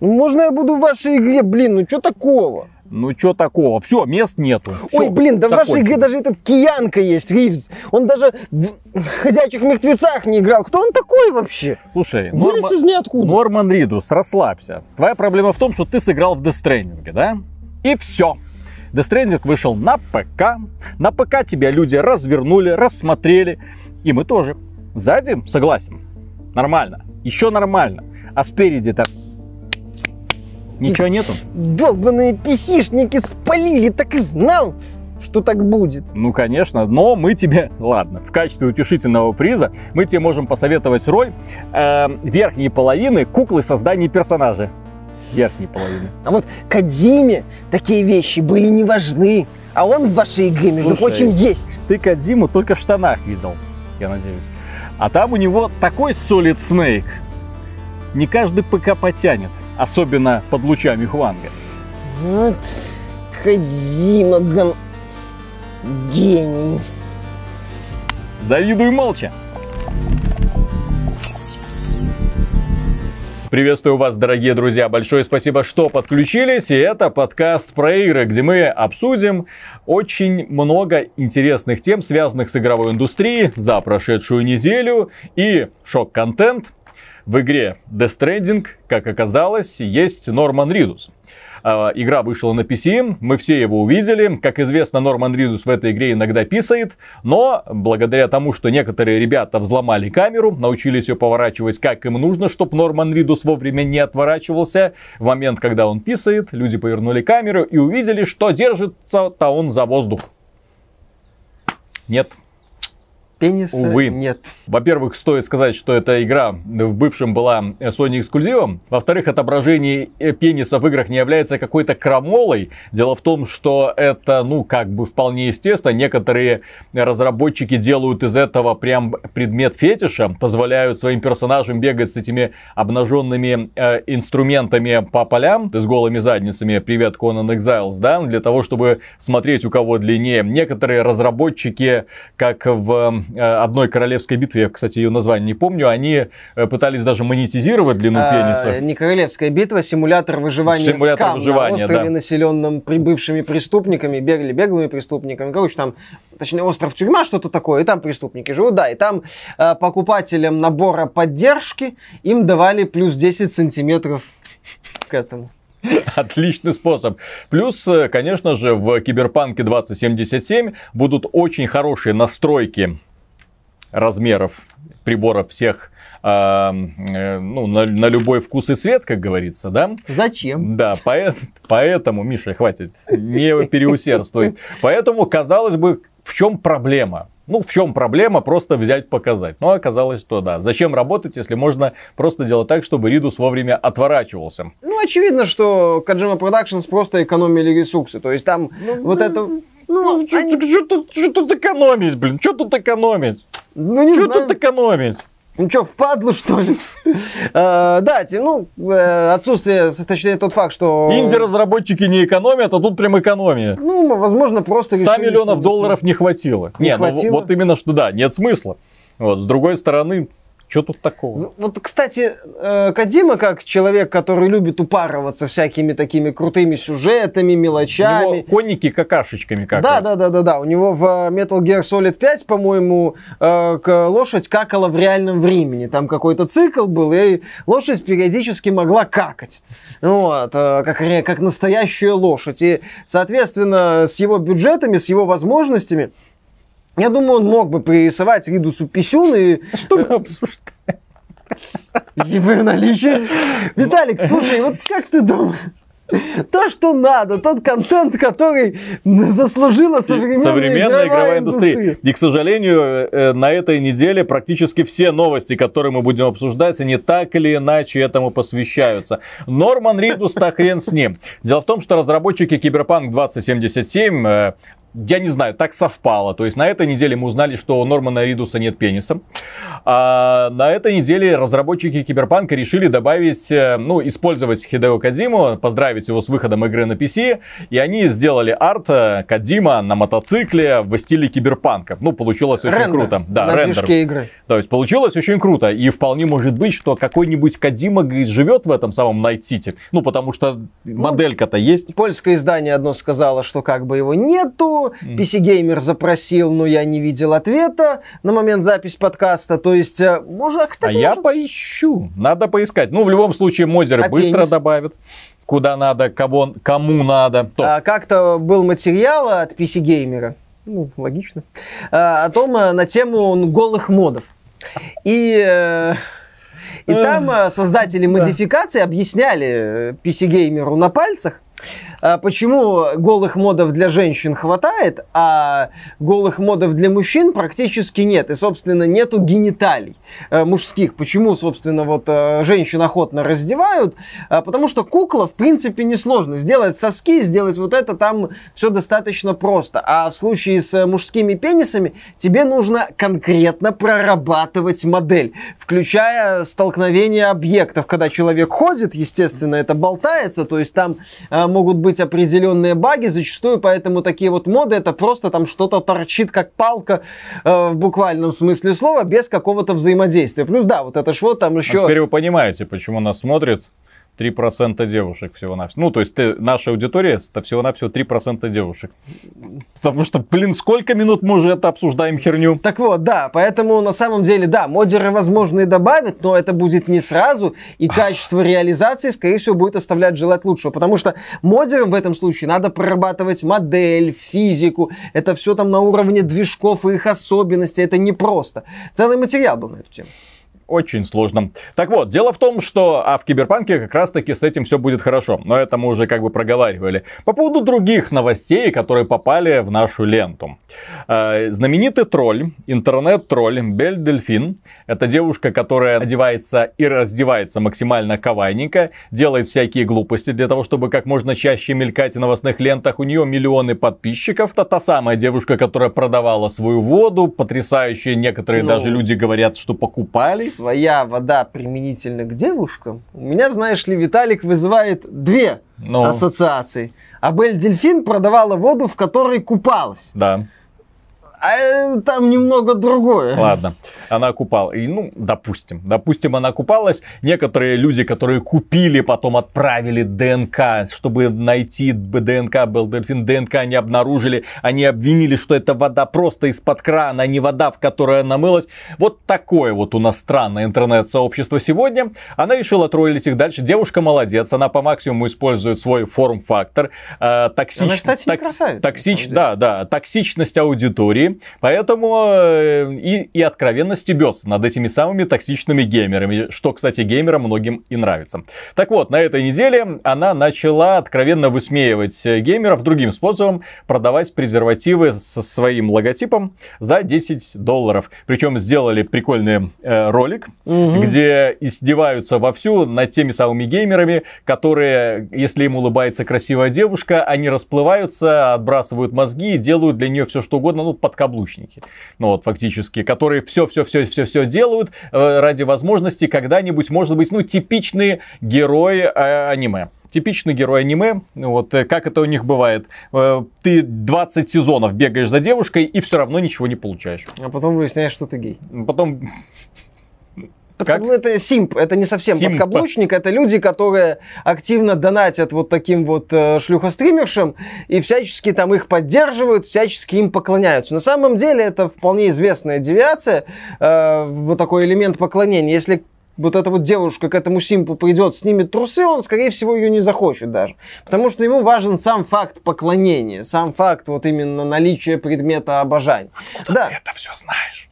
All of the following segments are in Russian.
Ну, можно я буду в вашей игре, блин, ну что такого? Ну, что такого? Все, мест нету. Всё, Ой, блин, да в вашей игре даже этот Киянка есть, Ривз. Он даже в «Ходячих мертвецах» не играл. Кто он такой вообще? Слушай, Вылез Норма- из ниоткуда. Норман Ридус, расслабься. Твоя проблема в том, что ты сыграл в Stranding, да? И все. Death Stranding вышел на ПК. На ПК тебя люди развернули, рассмотрели. И мы тоже. Сзади, согласен, нормально. Еще нормально. А спереди-то ничего нету. Долбаные писишники спалили, так и знал, что так будет. Ну, конечно, но мы тебе, ладно, в качестве утешительного приза мы тебе можем посоветовать роль э, верхней половины куклы создания персонажа. Верхней половины. А вот Кадзиме такие вещи были не важны. А он в вашей игре, между Слушай, прочим, есть. Ты Кадзиму только в штанах видел, я надеюсь. А там у него такой Solid Snake. Не каждый ПК потянет, особенно под лучами Хуанга. Вот Кадзима, ган... гений. Завидуй молча. Приветствую вас, дорогие друзья. Большое спасибо, что подключились. И это подкаст про игры, где мы обсудим очень много интересных тем, связанных с игровой индустрией за прошедшую неделю. И шок-контент в игре Death Stranding, как оказалось, есть Норман Ридус. А, Игра вышла на PC, мы все его увидели. Как известно, Норман Ридус в этой игре иногда писает, но благодаря тому, что некоторые ребята взломали камеру, научились ее поворачивать как им нужно, чтобы Норман Ридус вовремя не отворачивался, в момент, когда он писает, люди повернули камеру и увидели, что держится-то он за воздух. Нет, Пениса Увы. нет. во-первых, стоит сказать, что эта игра в бывшем была Sony эксклюзивом. Во-вторых, отображение э, пениса в играх не является какой-то крамолой. Дело в том, что это, ну, как бы вполне естественно. Некоторые разработчики делают из этого прям предмет фетиша, позволяют своим персонажам бегать с этими обнаженными э, инструментами по полям, с голыми задницами. Привет, Conan Exiles, да, для того, чтобы смотреть, у кого длиннее. Некоторые разработчики, как в одной королевской битве, я, кстати, ее название не помню, они э, пытались даже монетизировать длину А, пениса. не королевская битва, симулятор выживания Симулятор Скам выживания, на острове, да. населенном прибывшими преступниками, бегали беглыми преступниками. Короче, там, точнее, остров тюрьма, что-то такое, и там преступники живут, да, и там э, покупателям набора поддержки им давали плюс 10 сантиметров к этому. Отличный способ. Плюс, э, конечно же, в Киберпанке 2077 будут очень хорошие настройки размеров приборов всех э, э, ну, на, на любой вкус и цвет, как говорится, да? Зачем? Да, поэт- поэтому, Миша, хватит, не переусердствуй. Поэтому, казалось бы, в чем проблема? Ну, в чем проблема просто взять показать? Ну, оказалось, что да. Зачем работать, если можно просто делать так, чтобы Ридус вовремя отворачивался? Ну, очевидно, что Kojima Productions просто экономили ресурсы. То есть там вот это... Ну, они- Что тут, чё тут экономить, блин? Что тут экономить? ну, не Что знаю. тут экономить? Ну что, впадлу, что ли? Э, Да, ну, э, отсутствие, точнее, тот факт, что... Инди-разработчики не экономят, а тут прям экономия. Ну, возможно, просто 100 решили, миллионов что долларов не хватило. Не Не, ну, хватило? вот именно что да, нет смысла. Вот, с другой стороны, что тут такого? Вот, кстати, э, Кодима, как человек, который любит упарываться всякими такими крутыми сюжетами, У мелочами. него конники какашечками как Да, да, да, да, да. У него в э, Metal Gear Solid 5, по-моему, э, лошадь какала в реальном времени. Там какой-то цикл был, и лошадь периодически могла какать. Вот, как, как настоящая лошадь. И, соответственно, с его бюджетами, с его возможностями, я думаю, он мог бы пририсовать Ридусу писюн и Что мы обсуждаем? ЕБ наличие. Виталик, слушай, вот как ты думаешь? То, что надо, тот контент, который заслужила современная, Современная игровая индустрия. И, к сожалению, э, на этой неделе практически все новости, которые мы будем обсуждать, они так или иначе этому посвящаются. Норман Ридус, да хрен с ним. Дело в том, что разработчики Киберпанк 2077 э, я не знаю, так совпало. То есть на этой неделе мы узнали, что у Нормана Ридуса нет пениса. А на этой неделе разработчики Cyberpunk'а решили добавить, э, ну, использовать Хидео Кадзиму, поздравить его с выходом игры на PC, и они сделали арт э, Кодзима на мотоцикле в стиле Cyberpunk'а. Ну, получилось очень Рендер круто. Да, на рендер. игры. То есть получилось очень круто. И вполне может быть, что какой-нибудь Кодзима живет в этом самом Night City. Ну, потому что моделька-то есть. Польское издание одно сказало, что как бы его нету. Мгм. PC Gamer запросил, но я не видел ответа на момент записи подкаста. То есть, э, может, а, А кстати, я может, поищу. Надо поискать. Ну, в любом случае, модеры А быстро пенис? добавят. Куда надо, кого, кому надо. То. а, как-то был материал от PC Gamer, ну, логично, а, о том, э, на тему голых модов. И, э, и там создатели Да. модификации объясняли PC Gamer на пальцах, а, почему голых модов для женщин хватает, а голых модов для мужчин практически нет. И, собственно, нету гениталий э, мужских. Почему, собственно, вот э, женщин охотно раздевают? А, потому что кукла, в принципе, несложно. Сделать соски, сделать вот это, там все достаточно просто. А в случае с мужскими пенисами тебе нужно конкретно прорабатывать модель, включая столкновение объектов. Когда человек ходит, естественно, это болтается, то есть там э, могут быть определенные баги, зачастую поэтому такие вот моды, это просто там что-то торчит как палка э, в буквальном смысле слова, без какого-то взаимодействия. Плюс, да, вот это ж вот там А еще... теперь вы понимаете, почему нас смотрит 3% девушек всего-навсего. Ну, то есть ты, наша аудитория это всего-навсего 3% девушек. Потому что, блин, сколько минут мы уже это обсуждаем херню? Так вот, да, поэтому на самом деле, да, модеры, возможно, и добавят, но это будет не сразу, и качество реализации, скорее всего, будет оставлять желать лучшего, потому что модерам в этом случае надо прорабатывать модель, физику, это все там на уровне движков и их особенностей, это непросто. Целый материал был на эту тему. Очень сложно. Так вот, дело в том, что а в Киберпанке как раз-таки с этим все будет хорошо. Но это мы уже как бы проговаривали. По поводу других новостей, которые попали в нашу ленту. Э, знаменитый тролль, интернет-тролль Бель Дельфин. Это девушка, которая одевается и раздевается максимально кавайненько, делает всякие глупости для того, чтобы как можно чаще мелькать в новостных лентах. У нее миллионы подписчиков. Это та самая девушка, которая продавала свою воду, потрясающая. Некоторые Ну. даже люди говорят, что покупали. Своя вода применительно к девушкам. У меня, знаешь ли, Виталик вызывает две Ну, ассоциации. Абель Дельфин продавала воду, в которой купалась. да. А там немного другое. Ладно, она купала. И, ну, допустим, допустим, она купалась. Некоторые люди, которые купили, потом отправили ДНК, чтобы найти ДНК, был дельфин, ДНК не обнаружили. Они обвинили, что это вода просто из-под крана, а не вода, в которой она мылась. Вот такое вот у нас странное интернет-сообщество сегодня. Она решила троллить их дальше. Девушка молодец, она по максимуму использует свой форм-фактор. Э, токсич- Она, кстати, не так- красавица. Токсич, да, да, токсичность аудитории, поэтому э, и, и откровенно стебется над этими самыми токсичными геймерами, что, кстати, геймерам многим и нравится. Так вот, на этой неделе она начала откровенно высмеивать э, геймеров другим способом, продавать презервативы со своим логотипом за 10 долларов. Причем сделали прикольный э, ролик. Мгм. где издеваются вовсю над теми самыми геймерами, которые, если им улыбается красивая девушка, они расплываются, отбрасывают мозги и делают для нее все что угодно, ну, подкаблучники. Ну вот, фактически, которые все-все-все-все-все делают э, ради возможности когда-нибудь, может быть, ну, типичный герой э, аниме. Типичный герой аниме, вот э, как это у них бывает. Ты 20 сезонов бегаешь за девушкой и все равно ничего не получаешь. А потом выясняешь, что ты гей. Потом Как? Подкабл- Это симп, это не совсем Симп. подкаблучник, это люди, которые активно донатят вот таким вот э, шлюхостримершам и всячески там их поддерживают, всячески им поклоняются. На самом деле это вполне известная девиация, э, вот такой элемент поклонения. Если вот эта вот девушка к этому симпу придет, снимет трусы, он, скорее всего, ее не захочет даже. Потому что ему важен сам факт поклонения, сам факт вот именно наличия предмета обожания. Да. Ты это все знаешь.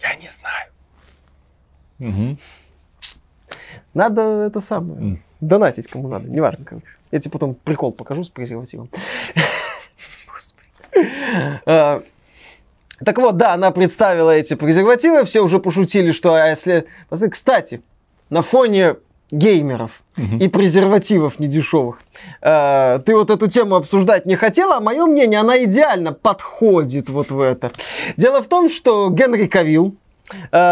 Я не знаю. Мгм. Надо это самое. М. Донатить кому надо, неважно, короче. Я тебе потом прикол покажу с презервативом. А, Так вот, да, она представила эти презервативы, все уже пошутили, что а если... Кстати, на фоне геймеров и презервативов недешевых. Э, ты вот эту тему обсуждать не хотела, а мое мнение, она идеально подходит вот в это. Дело в том, что Генри Кавилл, э,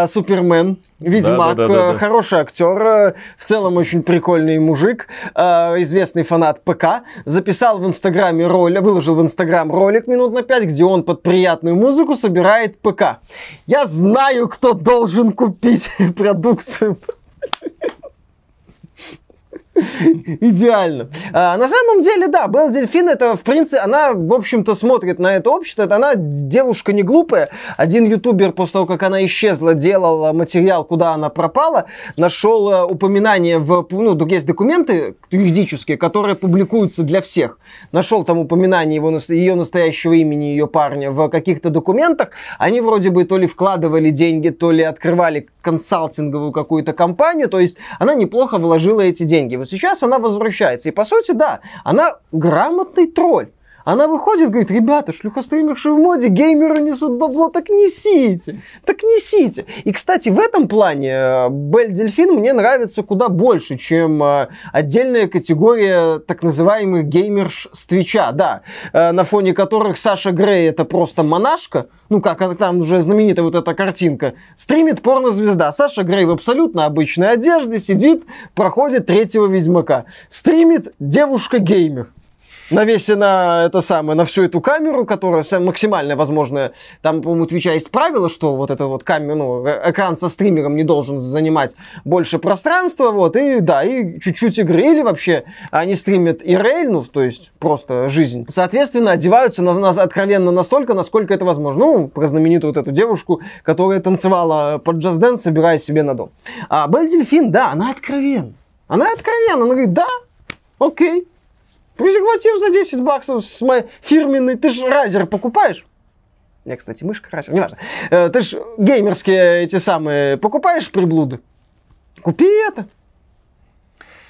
Супермен, Ведьмак, Да, да, да, да, да. хороший актер, э, в целом очень прикольный мужик, э, известный фанат ПК, записал в Инстаграме ролик, выложил в Инстаграм ролик минут на 5, где он под приятную музыку собирает ПК. Я знаю, кто должен купить продукцию Идеально. А, на самом деле, да, Белл Дельфин, это, в принципе, она, в общем-то, смотрит на это общество. Это она девушка не глупая. Один ютубер, после того, как она исчезла, делал материал, куда она пропала, нашел э, упоминание в... Ну, есть документы юридические, которые публикуются для всех. Нашел там упоминание его, ее настоящего имени, ее парня в каких-то документах. Они вроде бы то ли вкладывали деньги, то ли открывали консалтинговую какую-то компанию. То есть она неплохо вложила эти деньги. Сейчас она возвращается. И по сути, да, она грамотный тролль. Она выходит, говорит, ребята, шлюхостримерши в моде, геймеры несут бабло, так несите, так несите. И, кстати, в этом плане э, Бель Дельфин мне нравится куда больше, чем э, отдельная категория так называемых геймерш с Твича, да, э, на фоне которых Саша Грей это просто монашка, ну как там уже знаменитая вот эта картинка, стримит порнозвезда. Саша Грей в абсолютно обычной одежде сидит, проходит третьего Ведьмака. Стримит девушка-геймер навесена это самое, на всю эту камеру, которая вся максимально возможная. Там, по-моему, Twitch'а есть правило, что вот это вот камера, ну, э- экран со стримером не должен занимать больше пространства, вот, и да, и чуть-чуть игры, или вообще они стримят IRL, ну, то есть просто жизнь. Соответственно, одеваются на, на- откровенно настолько, насколько это возможно. Ну, про знаменитую вот эту девушку, которая танцевала под Just Dance, собирая себе на дом. А Белль Дельфин, да, она откровенна. Она откровенна, она говорит, да, окей, Презерватив за 10 баксов с моей фирменной. Ты же разер покупаешь? Я, кстати, мышка разер, неважно. Э, Ты же геймерские эти самые покупаешь приблуды? Купи это.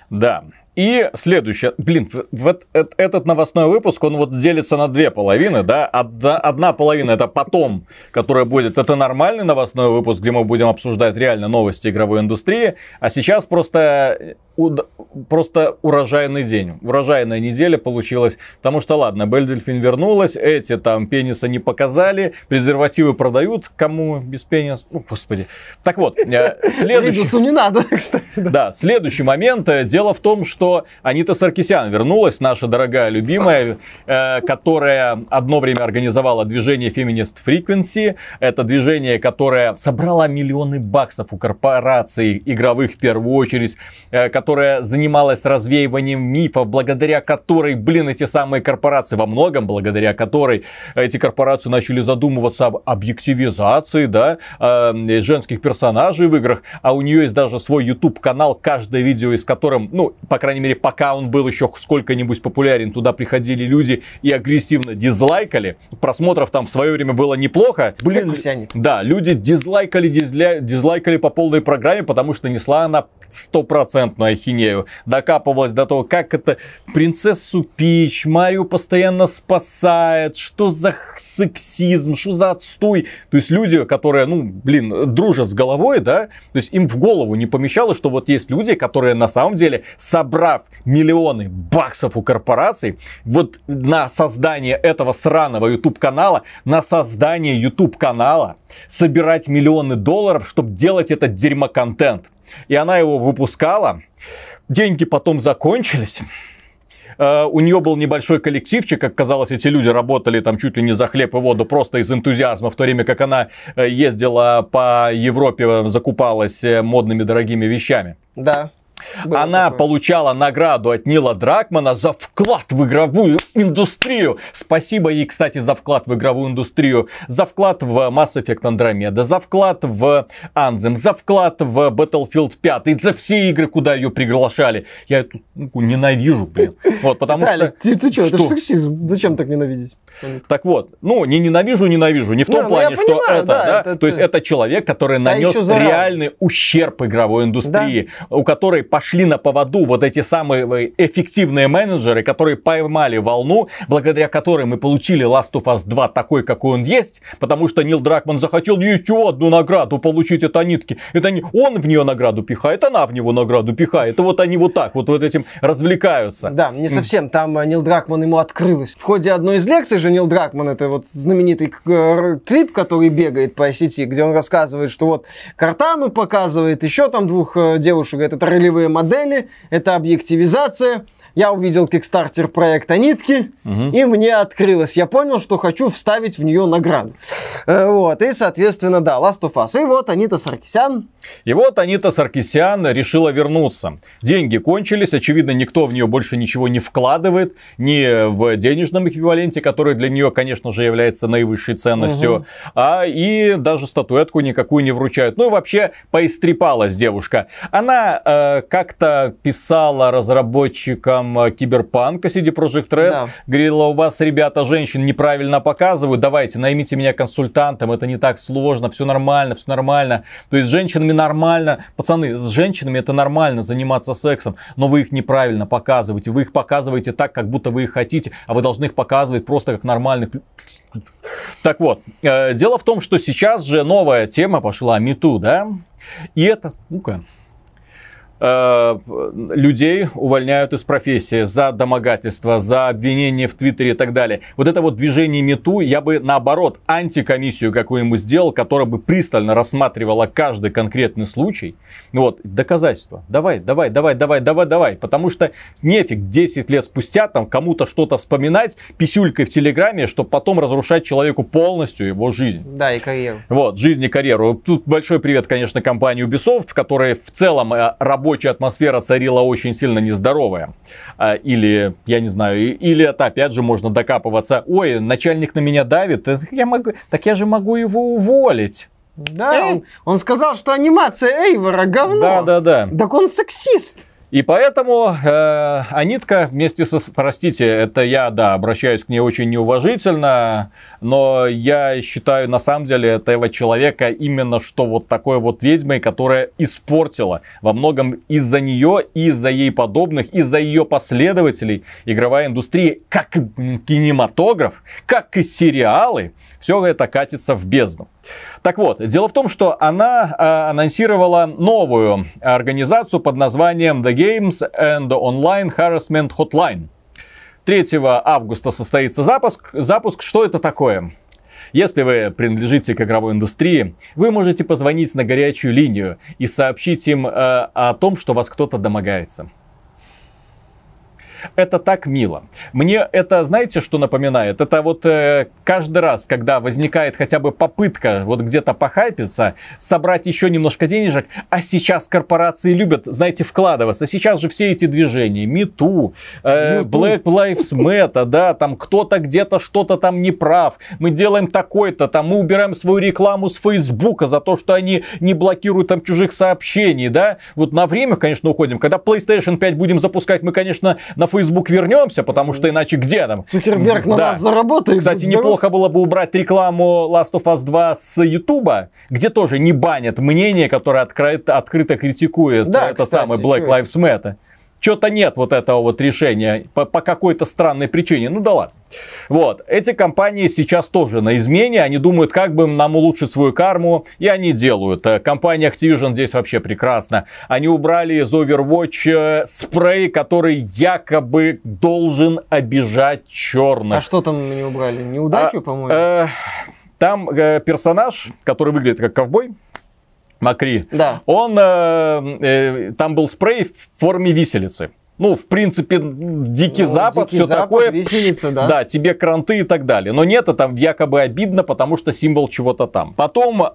Да. И следующее. Блин, вот этот новостной выпуск, он вот делится на две половины, да. Одна, одна половина это потом, которая будет, это нормальный новостной выпуск, где мы будем обсуждать реально новости игровой индустрии. А сейчас просто э, просто урожайный день. Урожайная неделя получилась. Потому что, ладно, Бельдельфин вернулась, эти там пениса не показали, презервативы продают, кому без пениса. Ну, господи. Так вот, э, следующий... Не надо, кстати. Да. Да, следующий момент. Э, Дело в том, что Анита Саркисян вернулась, наша дорогая любимая, э, которая одно время организовала движение Feminist Frequency. Это движение, которое собрало миллионы баксов у корпораций игровых в первую очередь, э, которая занималась развеиванием мифов, благодаря которой, блин, эти самые корпорации, во многом благодаря которой эти корпорации начали задумываться об объективизации, да, э, женских персонажей в играх, а у нее есть даже свой YouTube канал, каждое видео из которым, ну, по крайней мере, пока он был еще сколько-нибудь популярен, туда приходили люди и агрессивно дизлайкали. Просмотров там в свое время было неплохо. Блин, да, люди дизлайкали, дизля... дизлайкали по полной программе, потому что несла она стопроцентную ахинею. Докапывалась до того, как это принцессу Пич, Марию постоянно спасает, что за сексизм, что за отстой. То есть люди, которые, ну, блин, дружат с головой, да, то есть им в голову не помещалось, что вот есть люди, которые на самом деле, собрав миллионы баксов у корпораций, вот на создание этого сраного YouTube канала, на создание YouTube канала собирать миллионы долларов, чтобы делать этот дерьмо-контент. И она его выпускала. Деньги потом закончились. Э, У нее был небольшой коллективчик, как казалось, эти люди работали там чуть ли не за хлеб и воду, просто из энтузиазма, в то время как она э, ездила по Европе, э, закупалась модными дорогими вещами. Да. Было Она такое. получала награду от Нила Дракмана за вклад в игровую индустрию. Спасибо ей, кстати, за вклад в игровую индустрию. За вклад в Mass Effect Andromeda, за вклад в Anthem, за вклад в Battlefield 5, за все игры, куда ее приглашали. Я эту ненавижу, блин. Вот, потому что... ты, ты что, это сексизм. Зачем так ненавидеть? Так вот, ну, не ненавижу, ненавижу, не в том Не, ну, плане, что понимаю, это, да, да, это то есть это человек, который Да нанес реальный ущерб игровой индустрии, у которой пошли на поводу вот эти самые э, эффективные менеджеры, которые поймали волну, благодаря которой мы получили Last of Us 2 такой, какой он есть, потому что Нил Дракман захотел еще одну награду получить от Анитки. Это не он в нее награду пихает, она в него награду пихает. И вот они вот так вот, вот этим развлекаются. Да, не совсем. Там э, Нил Дракман ему открылось. В ходе одной из лекций же Нил Дракман, это вот знаменитый э, клип, который бегает по сети, где он рассказывает, что вот Картану показывает, еще там двух э, девушек, это ролевые модели, это объективизация. Я увидел кикстартер проекта Нитки, Мгм. и мне открылось. Я понял, что хочу вставить в нее награду. Э, Вот, и, соответственно, да, Last of Us. И вот Анита Саркисян. И вот Анита Саркисян решила вернуться. Деньги кончились, очевидно, никто в нее больше ничего не вкладывает, ни в денежном эквиваленте, который для нее, конечно же, является наивысшей ценностью, Мгм. а и даже статуэтку никакую не вручают. Ну и вообще поистрепалась девушка. Она э, как-то писала разработчикам э, Киберпанка CD Projekt Red, Да. говорила, у вас, ребята, женщин неправильно показывают, давайте, наймите меня консультантом, это не так сложно, все нормально, все нормально. То есть с женщинами нормально, пацаны, с женщинами это нормально заниматься сексом, но вы их неправильно показываете, вы их показываете так, как будто вы их хотите, а вы должны их показывать просто как нормальных так вот, э, дело в том, что сейчас же новая тема пошла, МИТУ, да? И это, ну-ка, людей увольняют из профессии за домогательство, за обвинение в Твиттере и так далее. Вот это вот движение МИТУ, я бы наоборот антикомиссию какую-нибудь сделал, которая бы пристально рассматривала каждый конкретный случай. Вот, доказательства. Давай, давай, давай, давай, давай, давай. Потому что нефиг 10 лет спустя там кому-то что-то вспоминать писюлькой в Телеграме, чтобы потом разрушать человеку полностью его жизнь. Да, и карьеру. Вот, жизнь и карьеру. Тут большой привет, конечно, компании Ubisoft, в которой в целом э, рабочая атмосфера царила очень сильно нездоровая. А, Или, я не знаю, или это опять же можно докапываться. Ой, начальник на меня давит, э, я могу, так я же могу его уволить. Да, он, он сказал, что анимация Эйвора говно. Да, да, да. Так он сексист. И поэтому э, Анитка вместе со... Простите, это я, да, обращаюсь к ней очень неуважительно, но я считаю, на самом деле, этого человека именно что вот такой вот ведьмой, которая испортила во многом из-за нее, из-за ей подобных, из-за ее последователей игровая индустрия, как кинематограф, как и сериалы, все это катится в бездну. Так вот, дело в том, что она э, анонсировала новую организацию под названием The Games and Online Harassment Hotline. 3 августа состоится запуск. Запуск, что это такое? Если вы принадлежите к игровой индустрии, вы можете позвонить на горячую линию и сообщить им э, о том, что вас кто-то домогается. Это так мило. Мне это, знаете, что напоминает? Это вот э, каждый раз, когда возникает хотя бы попытка вот где-то похайпиться, собрать еще немножко денежек, а сейчас корпорации любят, знаете, вкладываться. Сейчас же все эти движения, МИТУ, э. Black Lives Matter, да, там кто-то где-то что-то там не прав, мы делаем такой-то, там мы убираем свою рекламу с Фейсбука за то, что они не блокируют там чужих сообщений, да, вот на время, конечно, уходим. Когда PlayStation 5 будем запускать, мы, конечно, на Facebook вернемся, потому что иначе где там? Цукерберг на Да. нас заработает. Кстати, неплохо было бы убрать рекламу Last of Us 2 с Ютуба, где тоже не банят мнение, которое открыто, открыто критикует Да, этот кстати, самый Black Lives Matter. Что-то нет вот этого вот решения по, по какой-то странной причине. Ну да ладно. Вот, эти компании сейчас тоже на измене, они думают, как бы нам улучшить свою карму, и они делают. Э, Компания Activision здесь вообще прекрасна. Они убрали из Overwatch э, спрей, который якобы должен обижать черных. А что там не убрали? Неудачу, А, по-моему? э, Там э, персонаж, который выглядит как ковбой, Макри, Да. он, э, э, там был спрей в форме виселицы. Ну, в принципе, Дикий Ну, Запад, Дикий все Запад, такое. виселица, да. Да, тебе кранты и так далее. Но нет, это якобы обидно, потому что символ чего-то там. Потом э,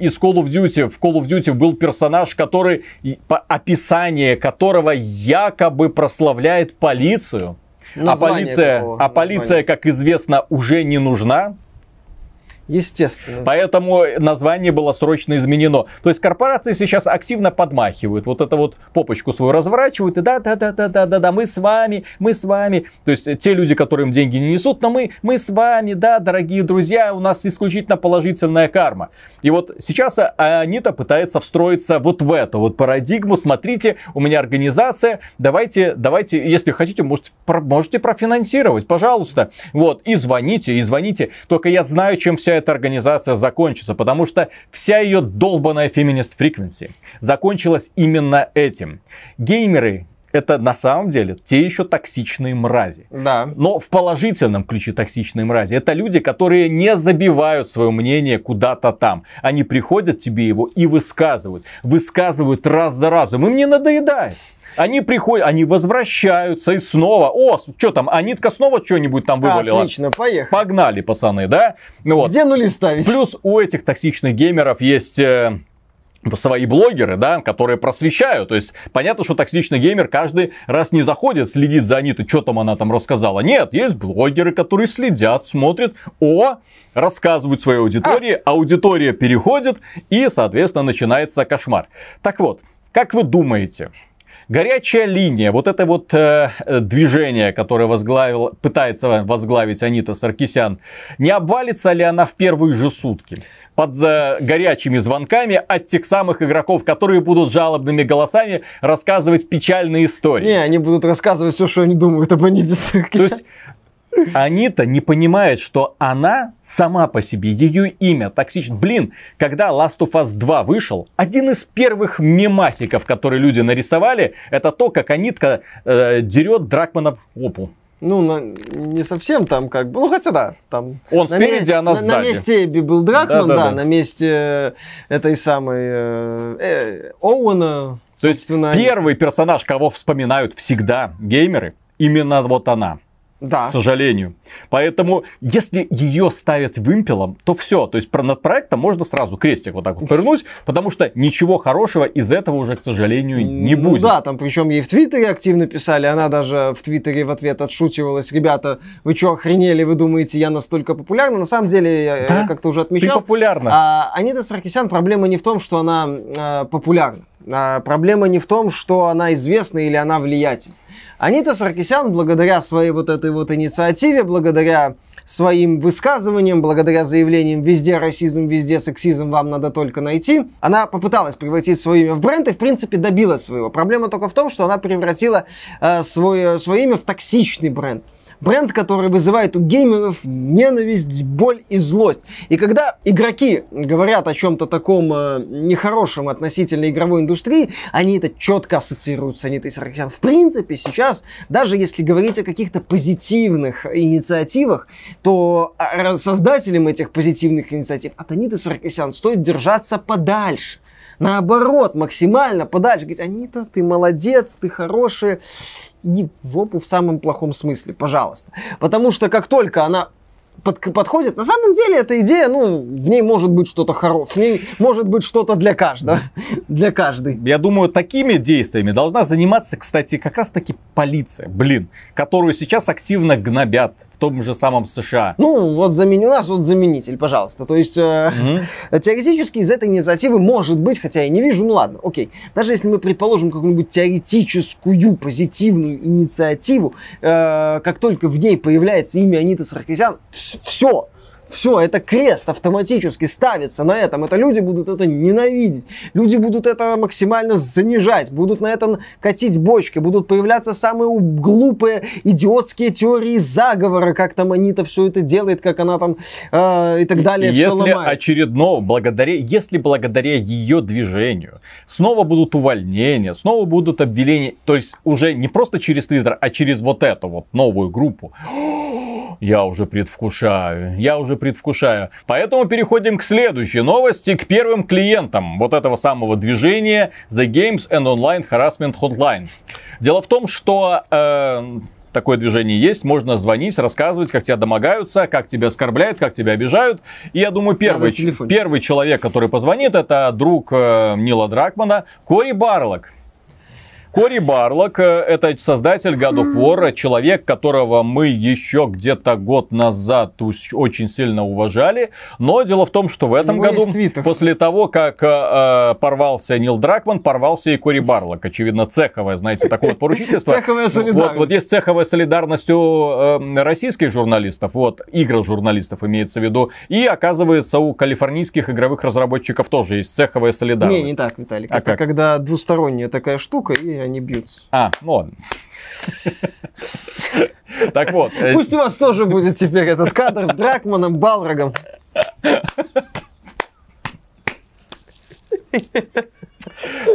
из Call of Duty, в Call of Duty был персонаж, который, по- описание которого якобы прославляет полицию. а Название полиция, такого, а полиция, название. как известно, уже не нужна. Естественно. Поэтому название было срочно изменено. То есть корпорации сейчас активно подмахивают, вот это вот попочку свою разворачивают, и да-да-да-да-да-да, мы с вами, мы с вами. То есть те люди, которые им деньги не несут, но мы, мы с вами, да, дорогие друзья, у нас исключительно положительная карма. И вот сейчас Анита пытается встроиться вот в эту вот парадигму. Смотрите, у меня организация, давайте, давайте, если хотите, можете, можете профинансировать, пожалуйста. Вот, и звоните, и звоните. Только я знаю, чем вся эта организация закончится, потому что вся ее долбанная феминист фриквенси закончилась именно этим. Геймеры это на самом деле те еще токсичные мрази. Да. Но в положительном ключе токсичные мрази. Это люди, которые не забивают свое мнение куда-то там. Они приходят тебе его и высказывают. Высказывают раз за разом. Им не надоедает. Они приходят, они возвращаются и снова. О, что там, Анитка снова что-нибудь там вывалила. Отлично, поехали. Погнали, пацаны, да? Ну вот. Где нули ставить? Плюс у этих токсичных геймеров есть э, свои блогеры, да, которые просвещают. То есть понятно, что токсичный геймер каждый раз не заходит, следит за Анитой, что там она там рассказала. Нет, есть блогеры, которые следят, смотрят, о, рассказывают своей аудитории, а. аудитория переходит и, соответственно, начинается кошмар. Так вот, как вы думаете, Горячая линия, вот это вот э, движение, которое возглавил, пытается возглавить Анита Саркисян, не обвалится ли она в первые же сутки? под э, горячими звонками от тех самых игроков, которые будут жалобными голосами рассказывать печальные истории. Не, они будут рассказывать все, что они думают об Аните Саркисян. То есть Анита не понимает, что она сама по себе, ее имя токсично. Блин, когда Last of Us 2 вышел, один из первых мемасиков, которые люди нарисовали, это то, как Анитка э, дерет Дракмана в опу. Ну, на, не совсем там как бы, ну хотя да, там. Он спереди, а она на, сзади. На месте Эбби был Дракман, да, да, да, да. на месте э, этой самой э, э, Оуэна. То есть первый персонаж, кого вспоминают всегда геймеры, именно вот она. Да. К сожалению. Поэтому, если ее ставят вымпелом, то все. То есть над проектом можно сразу крестик вот так вот повернуть, потому что ничего хорошего из этого уже, к сожалению, не ну, будет. Да, там причем ей в Твиттере активно писали, она даже в Твиттере в ответ отшучивалась. Ребята, вы что, охренели, вы думаете, я настолько популярна? На самом деле, я, да? я как-то уже отмечал. Ты популярна. А, Анита Саркисян, проблема не в том, что она а, популярна. А, проблема не в том, что она известна или она влиятельна. Анита Саркисян, благодаря своей вот этой вот инициативе, благодаря своим высказываниям, благодаря заявлениям «везде расизм, везде сексизм, вам надо только найти», она попыталась превратить свое имя в бренд и, в принципе, добилась своего. Проблема только в том, что она превратила э, свое, свое имя в токсичный бренд. Бренд, который вызывает у геймеров ненависть, боль и злость. И когда игроки говорят о чем-то таком э, нехорошем относительно игровой индустрии, они это четко ассоциируют с Анитой Саркисян. В принципе, сейчас, даже если говорить о каких-то позитивных инициативах, то а, создателям этих позитивных инициатив от Аниты Саркисян стоит держаться подальше. Наоборот, максимально подальше. Говорить, Анита, ты молодец, ты хорошая иди в жопу в самом плохом смысле, пожалуйста. Потому что как только она под, подходит. На самом деле эта идея, ну, в ней может быть что-то хорошее, в ней может быть что-то для каждого, для каждой. Я думаю, такими действиями должна заниматься, кстати, как раз таки полиция, блин, которую сейчас активно гнобят в том же самом США. Ну, вот замени, нас вот заменитель, пожалуйста. То есть, э, угу. теоретически из этой инициативы может быть, хотя я не вижу, ну ладно, окей. Даже если мы предположим какую-нибудь теоретическую позитивную инициативу, э, как только в ней появляется имя Аниты Саркисян, все, все, это крест автоматически ставится на этом. Это люди будут это ненавидеть. Люди будут это максимально занижать. Будут на это катить бочки. Будут появляться самые глупые, идиотские теории заговора. Как там Анита все это делает, как она там э, и так далее. Если очередно, благодаря, если благодаря ее движению снова будут увольнения, снова будут обвинения, то есть уже не просто через Твиттер, а через вот эту вот новую группу я уже предвкушаю, я уже предвкушаю. Поэтому переходим к следующей новости, к первым клиентам вот этого самого движения The Games and Online Harassment Hotline. Дело в том, что э, такое движение есть, можно звонить, рассказывать, как тебя домогаются, как тебя оскорбляют, как тебя обижают. И я думаю, первый, первый человек, который позвонит, это друг э, Нила Дракмана, Кори Барлок. Кори Барлок, э, это создатель God of War, человек, которого мы еще где-то год назад очень сильно уважали. Но дело в том, что в этом году, после того, как э, порвался Нил Дракман, порвался и Кори Барлок. Очевидно, цеховое, знаете, такое вот поручительство. Цеховая солидарность. Вот, вот есть цеховая солидарность у э, российских журналистов, вот, игр журналистов имеется в виду. И оказывается, у калифорнийских игровых разработчиков тоже есть цеховая солидарность. Не, не так, Виталик. А это как? когда двусторонняя такая штука, и они бьются. А, ну ладно. Так вот. Э, Пусть у вас тоже будет теперь этот кадр с Дракманом, Балрогом.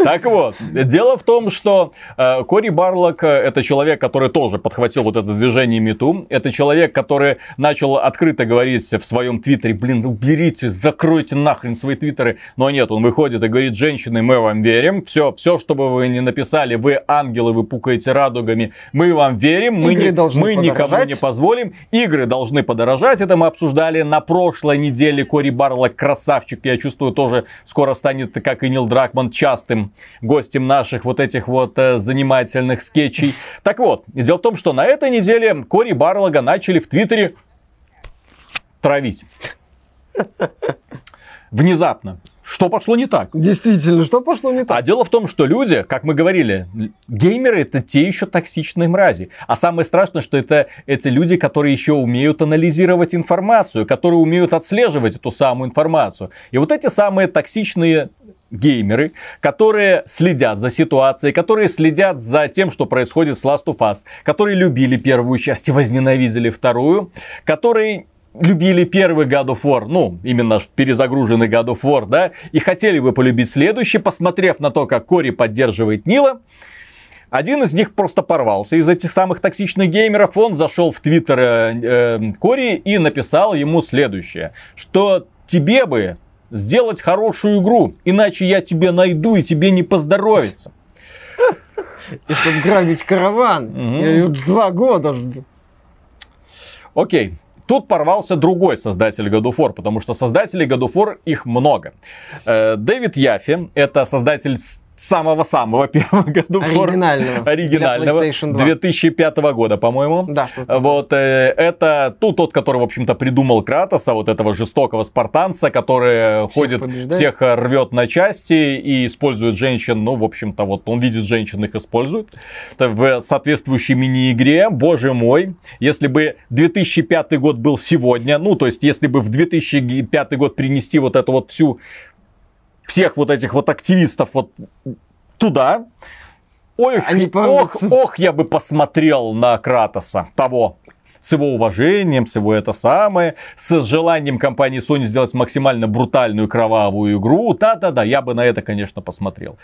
Так вот, дело в том, что э, Кори Барлок э, это человек, который тоже подхватил вот это движение Мету. Это человек, который начал открыто говорить в своем твиттере, блин, уберите, закройте нахрен свои твиттеры. Но нет, он выходит и говорит, женщины, мы вам верим. Все, все, что бы вы ни написали, вы ангелы, вы пукаете радугами, мы вам верим, мы, не, мы никому не позволим. Игры должны подорожать, это мы обсуждали на прошлой неделе. Кори Барлок красавчик, я чувствую, тоже скоро станет, как и Нил Дракман, частым гостем наших вот этих вот э, занимательных скетчей. Так вот, дело в том, что на этой неделе Кори Барлога начали в Твиттере травить. Внезапно. Что пошло не так? Действительно, что пошло не так? А дело в том, что люди, как мы говорили, геймеры это те еще токсичные мрази. А самое страшное, что это эти люди, которые еще умеют анализировать информацию, которые умеют отслеживать эту самую информацию. И вот эти самые токсичные геймеры, которые следят за ситуацией, которые следят за тем, что происходит с Last of Us, которые любили первую часть и возненавидели вторую, которые любили первый God of War, ну, именно перезагруженный God of War, да, и хотели бы полюбить следующий, посмотрев на то, как Кори поддерживает Нила, один из них просто порвался. Из этих самых токсичных геймеров он зашел в твиттер э, э, Кори и написал ему следующее, что тебе бы сделать хорошую игру, иначе я тебе найду и тебе не поздоровится. И чтобы грабить караван. Я два года жду. Окей. Тут порвался другой создатель God of War, потому что создателей God of War их много. Э, Дэвид Яффи, это создатель самого-самого первого года. Оригинального. Оригинального. 2005 года, по-моему. Да, что Вот, э, это ну, тот, который, в общем-то, придумал Кратоса, вот этого жестокого спартанца, который всех ходит, побеждает. всех рвет на части и использует женщин. Ну, в общем-то, вот он видит женщин, их использует. В соответствующей мини-игре, боже мой, если бы 2005 год был сегодня, ну, то есть, если бы в 2005 год принести вот эту вот всю всех вот этих вот активистов вот туда. Ой, Они ох, ох, я бы посмотрел на Кратоса того с его уважением, с его это самое, с желанием компании Sony сделать максимально брутальную кровавую игру. Да-да-да, я бы на это, конечно, посмотрел.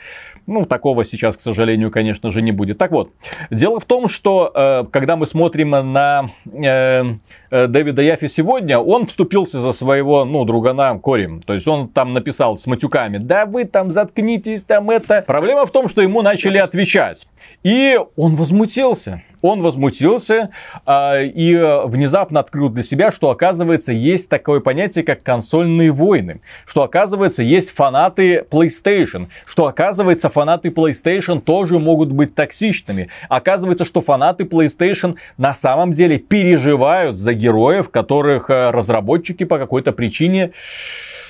Ну, такого сейчас, к сожалению, конечно же, не будет. Так вот, дело в том, что э, когда мы смотрим на э, э, Дэвида Яфи сегодня, он вступился за своего, ну, другана Кори. То есть он там написал с матюками, да вы там заткнитесь, там это. Проблема в том, что ему начали отвечать. И он возмутился он возмутился э, и внезапно открыл для себя, что оказывается есть такое понятие, как консольные войны, что оказывается есть фанаты PlayStation, что оказывается фанаты PlayStation тоже могут быть токсичными, оказывается, что фанаты PlayStation на самом деле переживают за героев, которых э, разработчики по какой-то причине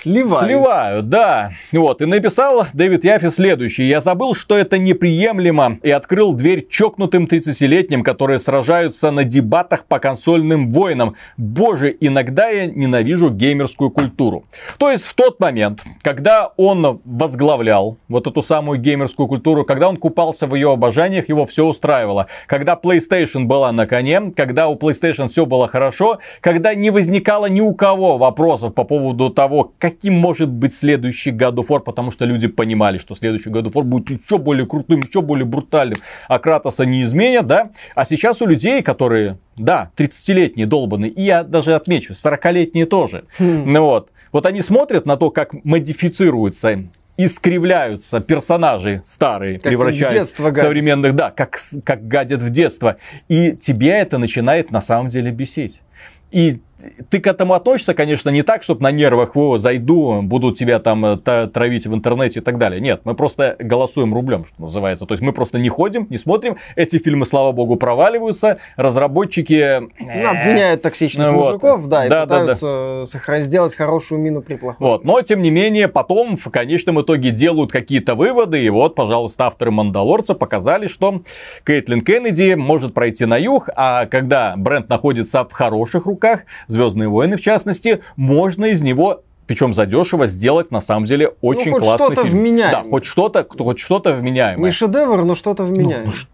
Сливают. Сливают, да. Вот, и написал Дэвид Яфи следующий. Я забыл, что это неприемлемо, и открыл дверь чокнутым 30-летним, которые сражаются на дебатах по консольным войнам. Боже, иногда я ненавижу геймерскую культуру. То есть в тот момент, когда он возглавлял вот эту самую геймерскую культуру, когда он купался в ее обожаниях, его все устраивало. Когда PlayStation была на коне, когда у PlayStation все было хорошо, когда не возникало ни у кого вопросов по поводу того, как каким может быть следующий of War, потому что люди понимали, что следующий of War будет еще более крутым, еще более брутальным, а Кратоса не изменят, да? А сейчас у людей, которые, да, 30-летние долбанные, и я даже отмечу, 40-летние тоже, хм. ну вот, вот они смотрят на то, как модифицируются искривляются персонажи старые, как превращаются в современных, да, как, как гадят в детство. И тебе это начинает на самом деле бесить. И ты к этому относишься, конечно, не так, чтобы на нервах, о, зайду, будут тебя там э, травить в интернете и так далее. Нет, мы просто голосуем рублем, что называется. То есть мы просто не ходим, не смотрим. Эти фильмы, слава богу, проваливаются. Разработчики... Ну, обвиняют токсичных вот. мужиков, да, и Да, да, пытаются сохранить, сделать хорошую мину при плохом. Вот. Но, тем не менее, потом в конечном итоге делают какие-то выводы. И вот, пожалуйста, авторы «Мандалорца» показали, что Кейтлин Кеннеди может пройти на юг, а когда бренд находится в хороших руках, «Звездные войны» в частности, можно из него причем задешево сделать на самом деле очень Ну, хоть классный что-то фильм. вменяемое. Да, хоть что-то, хоть что-то вменяемое. Не шедевр, но что-то вменяемое. ну ш-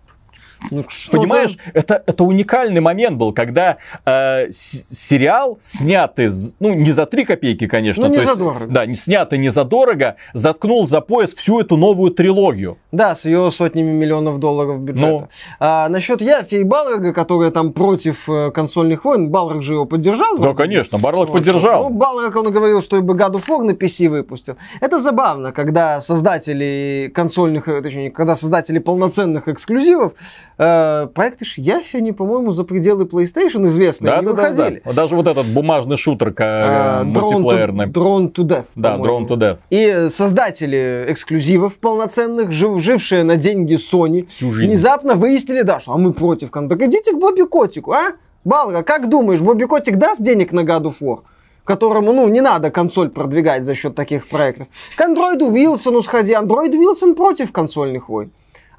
Ну, что-то- Понимаешь, это, это уникальный момент был, когда э, сериал, снятый, ну, не за 3 копейки, конечно. Ну, не то есть, задорого. Да, не снятый не задорого, заткнул за пояс всю эту новую трилогию. Да, с ее сотнями миллионов долларов бюджета. Ну. А насчет Яфи и Балрога, которые там против э, консольных войн, Балрог же его поддержал. Да, вроде конечно, Барлок Вот. поддержал. Ну, Балрог, он говорил, что и бы God of War на PC выпустил. Это забавно, когда создатели консольных, э, точнее, когда создатели полноценных эксклюзивов, э, проекты ж Яфи, они, по-моему, за пределы PlayStation известные, Да, не да, да, выходили. да. Даже вот этот бумажный шутер Drone to- мультиплеерный. Drone to Death. Да. Drone to Death. И создатели эксклюзивов полноценных, жив- жившие на деньги Sony, Всю жизнь. внезапно выяснили, да, что а мы против. кон- Так идите к Бобби Котику, а? Балга, как думаешь, Бобби Котик даст денег на God of War? Которому, ну, не надо консоль продвигать за счет таких проектов. К андроиду Уилсону сходи. Андроид Уилсон против консольных войн.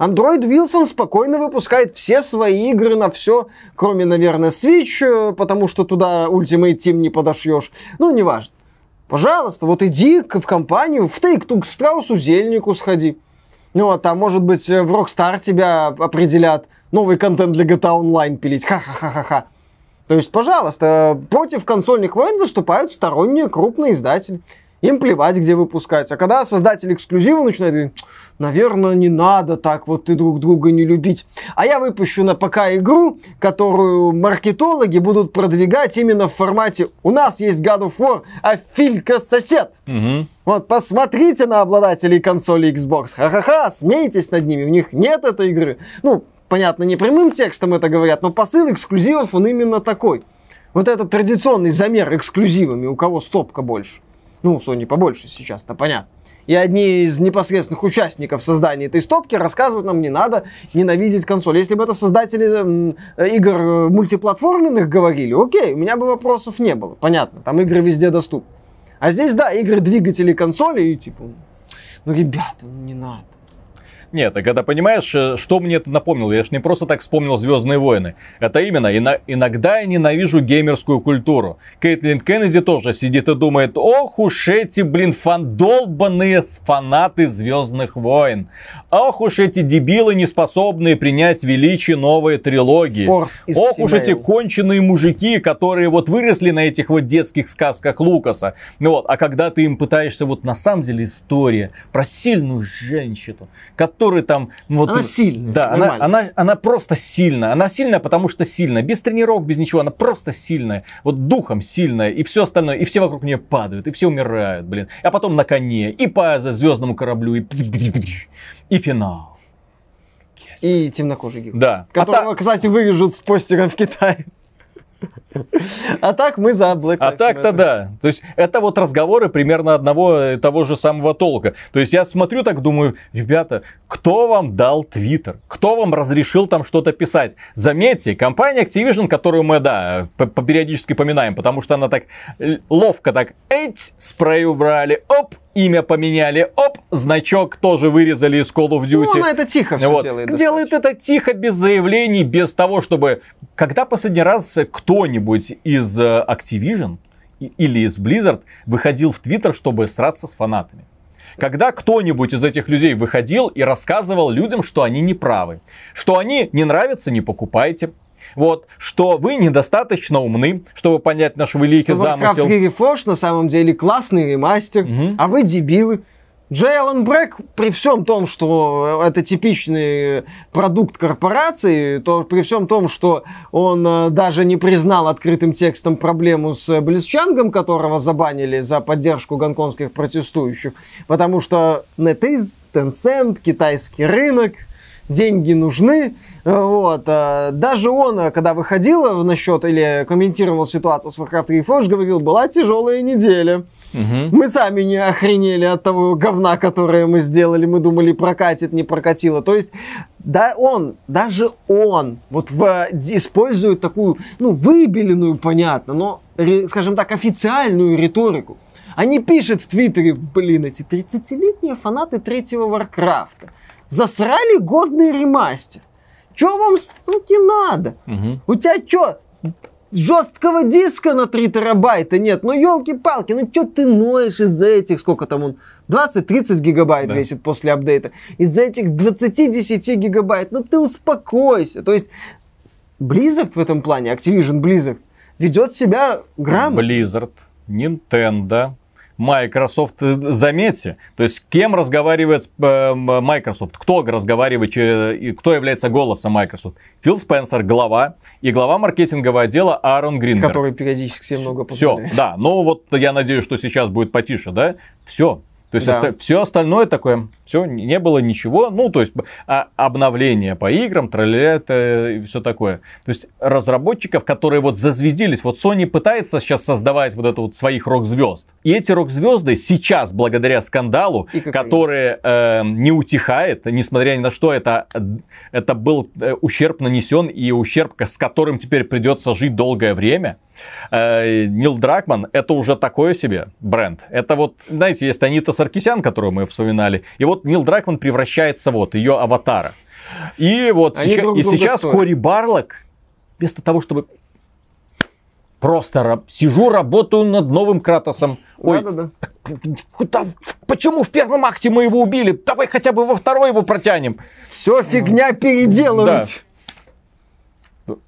Android Wilson спокойно выпускает все свои игры на все, кроме, наверное, Switch, э, потому что туда Ultimate Team не подошьешь. Ну, неважно. Пожалуйста, вот иди в компанию, в Take-Two, к Страусу Зельнику сходи. Ну, а там, может быть, э, в Rockstar тебя определят новый контент для GTA Online пилить. Ха-ха-ха-ха-ха. То есть, пожалуйста, против консольных войн выступают сторонние крупные издатели. Им плевать, где выпускать. А когда создатель эксклюзива начинает говорить, наверное, не надо так вот и друг друга не любить. А я выпущу на ПК игру, которую маркетологи будут продвигать именно в формате «У нас есть God of War, а Филька сосед». Мгм. Вот, посмотрите на обладателей консоли Xbox. Ха-ха-ха, смейтесь над ними. У них нет этой игры. Ну, понятно, не прямым текстом это говорят, но посыл эксклюзивов, он именно такой. Вот этот традиционный замер эксклюзивами, у кого стопка больше. Ну, у Sony побольше сейчас-то, понятно. И одни из непосредственных участников создания этой стопки рассказывают нам, не надо ненавидеть консоль. Если бы это создатели м, игр э, мультиплатформенных говорили, окей, у меня бы вопросов не было. Понятно, там игры везде доступны. А здесь, да, игры двигателей консоли и типа, ну, ребята, ну не надо. Нет, а когда понимаешь, э, что мне это напомнило, я ж не просто так вспомнил Звездные войны. Это именно, ино- иногда я ненавижу геймерскую культуру. Кейтлин Кеннеди тоже сидит и думает, ох уж эти, блин, фандолбанные фанаты Звездных войн. Ох уж эти дебилы, не способные принять величие новой трилогии. Force Ох уж эти конченые мужики, которые вот выросли на этих вот детских сказках Лукаса. Ну вот, а когда ты им пытаешься, вот на самом деле история про сильную женщину, которая там... ну, Вот, Она сильная, Да, она, она, она просто сильная. Она сильная, потому что сильная. Без тренировок, без ничего. Она просто сильная. Вот духом сильная. И все остальное. И все вокруг нее падают. И все умирают, блин. А потом на коне. И по звездному кораблю. И, и финал. И темнокожий гик. Да. А та- Которого, кстати, вырежут с постером в Китае. А так мы за Black А Lives так-то Matter. да. То есть это вот разговоры примерно одного и того же самого толка. То есть я смотрю так, думаю, ребята, кто вам дал Твиттер? Кто вам разрешил там что-то писать? Заметьте, компания Activision, которую мы, да, п- п- периодически поминаем, потому что она так ловко так, эть, спрей убрали, оп, имя поменяли, оп, значок тоже вырезали из Call of Ну, Duty. она это тихо все Вот. делает. Делает это тихо, без заявлений, без того, чтобы... Когда последний раз кто-нибудь из э, Activision или из Blizzard выходил в Твиттер, чтобы сраться с фанатами? Когда кто-нибудь из этих людей выходил и рассказывал людям, что они не правы, что они не нравятся, не покупайте, вот, что вы недостаточно умны, чтобы понять наш великий Что Warcraft замысел. 3 Reforged на самом деле классный ремастер, Мгм. а вы дебилы. Джей Аллен Брэк, при всем том, что это типичный продукт корпорации, то при всем том, что он э, даже не признал открытым текстом проблему с Близчангом, которого забанили за поддержку гонконгских протестующих, потому что NetEase, Tencent, китайский рынок, деньги нужны. Вот. а Даже он, а, когда выходил насчет или комментировал ситуацию с Warcraft Reforged, говорил, была тяжелая неделя. Мгм. Мы сами не охренели от того говна, которое мы сделали. Мы думали, прокатит, не прокатило. То есть, да, он, даже он, вот в, использует такую, ну, выбеленную, понятно, но, скажем так, официальную риторику. Они пишут в Твиттере, блин, эти 30-летние фанаты третьего Варкрафта засрали годный ремастер. Чё вам, суки, надо? Мгм. У тебя что, жесткого диска на 3 терабайта нет? Ну, елки-палки, ну что ты ноешь из-за этих, сколько там он, 20-30 гигабайт Да. весит после апдейта. Из-за этих 20-10 гигабайт, ну ты успокойся. То есть, Blizzard в этом плане, Activision Blizzard, ведет себя грамотно. Blizzard, Nintendo, Microsoft, э, заметьте, то есть с кем разговаривает э, Microsoft, кто разговаривает, кто является голосом Microsoft? Фил Спенсер, глава, и глава маркетингового отдела Аарон Гринберг. Который периодически себе много Все, позволяет. да, ну вот я надеюсь, что сейчас будет потише, да? Все. То есть Да. все остальное такое, все, не было ничего, ну, то есть а, обновление по играм, тролля это и все такое. То есть разработчиков, которые вот зазвездились, вот Sony пытается сейчас создавать вот это вот своих рок-звезд. И эти рок-звезды сейчас, благодаря скандалу, И который э, не утихает, несмотря ни на что, это, это был э, ущерб нанесен и ущерб, с которым теперь придется жить долгое время. Э, Нил Дракман это уже такое себе бренд. Это вот, знаете, есть Анита Саркисян, которую мы вспоминали, и вот Нил Дракман превращается вот ее аватара. И вот Они сейчас, друг и сейчас стоят. Кори Барлок вместо того, чтобы просто раб- сижу, работаю над новым Кратосом. Ой, Да-да-да. куда- почему в первом акте мы его убили? Давай хотя бы во второй его протянем. Все фигня переделывать.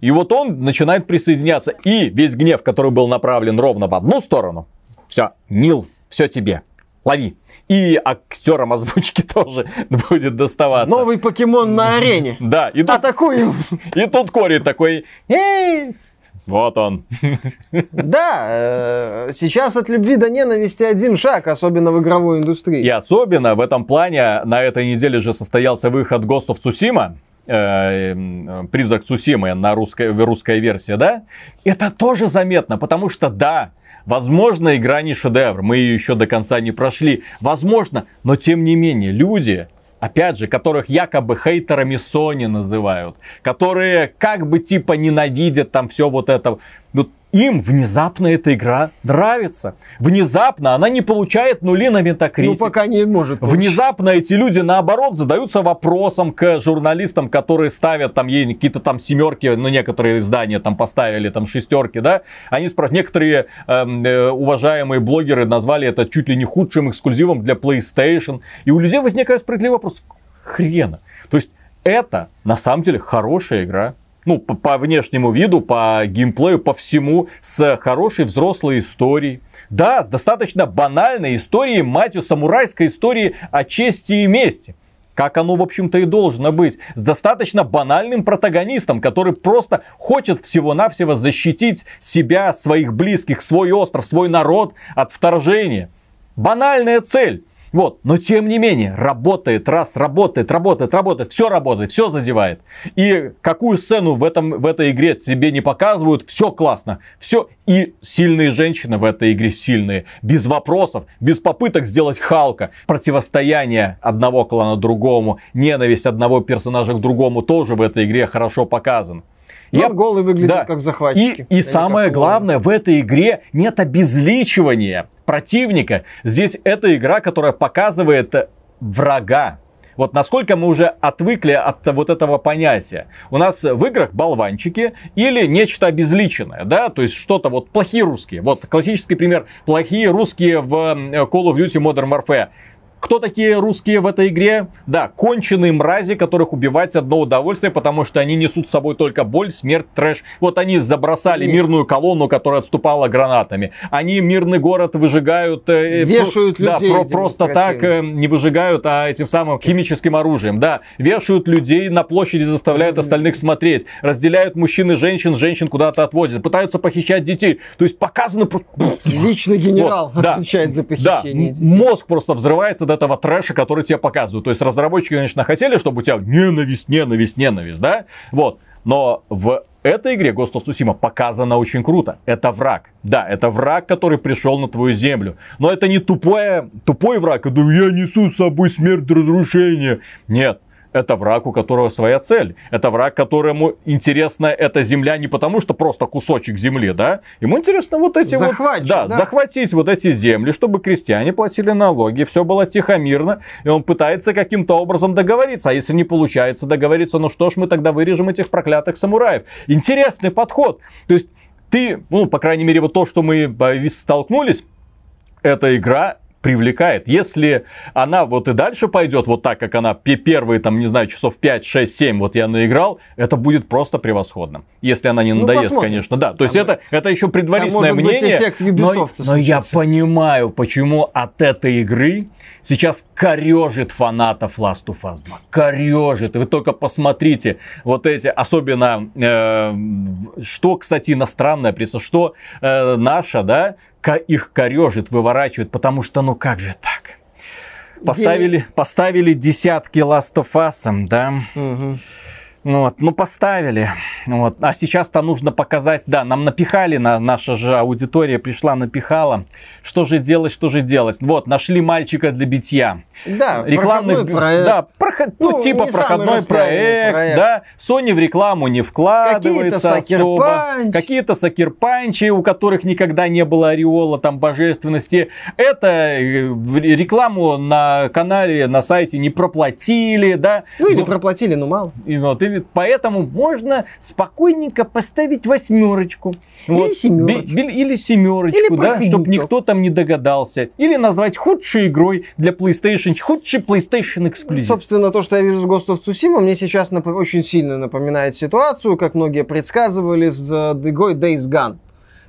И вот он начинает присоединяться. И весь гнев, который был направлен ровно в одну сторону, все, Нил, все тебе, лови. И актерам озвучки тоже будет доставаться. Новый покемон на арене. Да, и тут, Атакуем. и тут Кори такой, эй, вот он. Да, э, сейчас от любви до ненависти один шаг, особенно в игровой индустрии. И особенно в этом плане на этой неделе же состоялся выход Ghost of Tsushima. Э, м, Призрак Цусимы на русской, русская версия, да? Это тоже заметно, потому что да, возможно, игра не шедевр, мы ее еще до конца не прошли, возможно, но тем не менее, люди, опять же, которых якобы хейтерами Sony называют, которые как бы типа ненавидят там все вот это, вот им внезапно эта игра нравится. Внезапно она не получает нули на Ну, Metacritic. пока не может. Внезапно эти люди, наоборот, задаются вопросом к журналистам, которые ставят там ей какие-то там семерки, ну, некоторые издания там поставили там шестерки, да, они спрашивают, некоторые эм, э, уважаемые блогеры назвали это чуть ли не худшим эксклюзивом для PlayStation, и у людей возникает справедливый вопрос, хрена. То есть это на самом деле хорошая игра, ну, по, по внешнему виду, по геймплею, по всему, с хорошей взрослой историей. Да, с достаточно банальной историей, матью, самурайской историей о чести и мести. Как оно, в общем-то, и должно быть. С достаточно банальным протагонистом, который просто хочет всего-навсего защитить себя, своих близких, свой остров, свой народ от вторжения. Банальная цель. Вот, но тем не менее, работает, раз, работает, работает, работает, все работает, все задевает. И какую сцену в, этом, в этой игре тебе не показывают, все классно, все. И сильные женщины в этой игре сильные, без вопросов, без попыток сделать Халка. Противостояние одного клана другому, ненависть одного персонажа к другому тоже в этой игре хорошо показан. Я голый выглядит Да. как И, захватчики. и Или самое главное, в этой игре нет обезличивания противника. Здесь это игра, которая показывает э, врага. Вот насколько мы уже отвыкли от вот этого понятия. У нас в играх болванчики или нечто обезличенное, да, то есть что-то вот плохие русские. Вот классический пример. Плохие русские в э, Call of Duty Modern Warfare. Кто такие русские в этой игре? Да, конченые мрази, которых убивать одно удовольствие, потому что они несут с собой только боль, смерть, трэш. Вот они забросали Не. мирную колонну, которая отступала гранатами. Они мирный город выжигают... э, Вешают про- да, людей про- просто так э, не выжигают, а этим самым химическим оружием. Да, вешают людей на площади, заставляют остальных смотреть. Разделяют мужчин и женщин, женщин куда-то отвозят. Пытаются похищать детей. То есть показано... Личный генерал Вот, да. отвечает за Да, похищение м- детей. мозг просто взрывается, этого трэша, который тебе показывают. То есть разработчики, конечно, хотели, чтобы у тебя ненависть, ненависть, ненависть, да? Вот. Но в этой игре Ghost of Tsushima показано очень круто. Это враг. Да, это враг, который пришел на твою землю. Но это не тупое, тупой враг, который я несу с собой смерть разрушение. Нет, это враг, у которого своя цель. Это враг, которому интересна эта земля не потому, что просто кусочек земли, да? Ему интересно вот эти вот... Да, да, захватить вот эти земли, чтобы крестьяне платили налоги, все было тихо, мирно, и он пытается каким-то образом договориться. А если не получается договориться, ну что ж, мы тогда вырежем этих проклятых самураев. Интересный подход. То есть ты, ну, по крайней мере, вот то, что мы э, столкнулись, эта игра привлекает. Если она вот и дальше пойдет вот так, как она первые, там, не знаю, часов 5, 6, 7 вот я наиграл, это будет просто превосходно. Если она не ну, надоест, посмотрим. конечно, да. То есть это, это еще предварительное там мнение. Быть эффект но, но я понимаю, почему от этой игры сейчас корежит фанатов Last of Us 2. Корежит. И вы только посмотрите вот эти, особенно, э, что, кстати, иностранная пресса, что э, наша, да, их корежит, выворачивает, потому что ну как же так? Поставили, поставили десятки Last of Us, да? Угу. Вот, ну поставили. Вот. А сейчас-то нужно показать, да, нам напихали, на, наша же аудитория пришла, напихала. Что же делать, что же делать? Вот, нашли мальчика для битья. Да, рекламных проект. Да, проход... ну, ну, типа проходной проект, проект, да. Sony в рекламу не вкладывается Какие-то особо. Какие-то сакерпанчи, у которых никогда не было ореола там божественности. Это э, рекламу на канале, на сайте не проплатили, да. Ну или вот. проплатили, но мало. И вот, и поэтому можно спокойненько поставить восьмерочку. Или вот. семерочку. Или семерочку, или да, чтобы никто там не догадался. Или назвать худшей игрой для PlayStation худший PlayStation эксклюзив. Собственно, то, что я вижу с Ghost of Tsushima, мне сейчас нап- очень сильно напоминает ситуацию, как многие предсказывали с игрой Days Gone.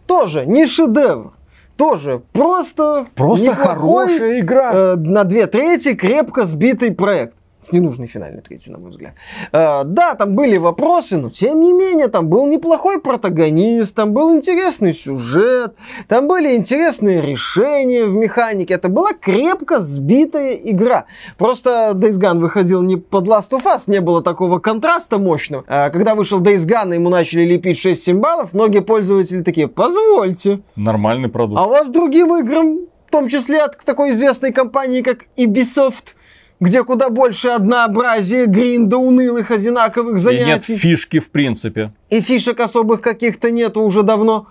Тоже не шедевр, тоже просто, просто хорошая игра. Э, на две трети крепко сбитый проект с ненужной финальной третью, на мой взгляд. Э, да, там были вопросы, но тем не менее, там был неплохой протагонист, там был интересный сюжет, там были интересные решения в механике. Это была крепко сбитая игра. Просто Days Gone выходил не под Last of Us, не было такого контраста мощного. А когда вышел Days Gone, ему начали лепить 6-7 баллов, многие пользователи такие, позвольте. Нормальный продукт. А у вас другим играм, в том числе от такой известной компании, как Ubisoft, где куда больше однообразия, гринда, унылых, одинаковых занятий. И нет фишки в принципе. И фишек особых каких-то нету уже давно.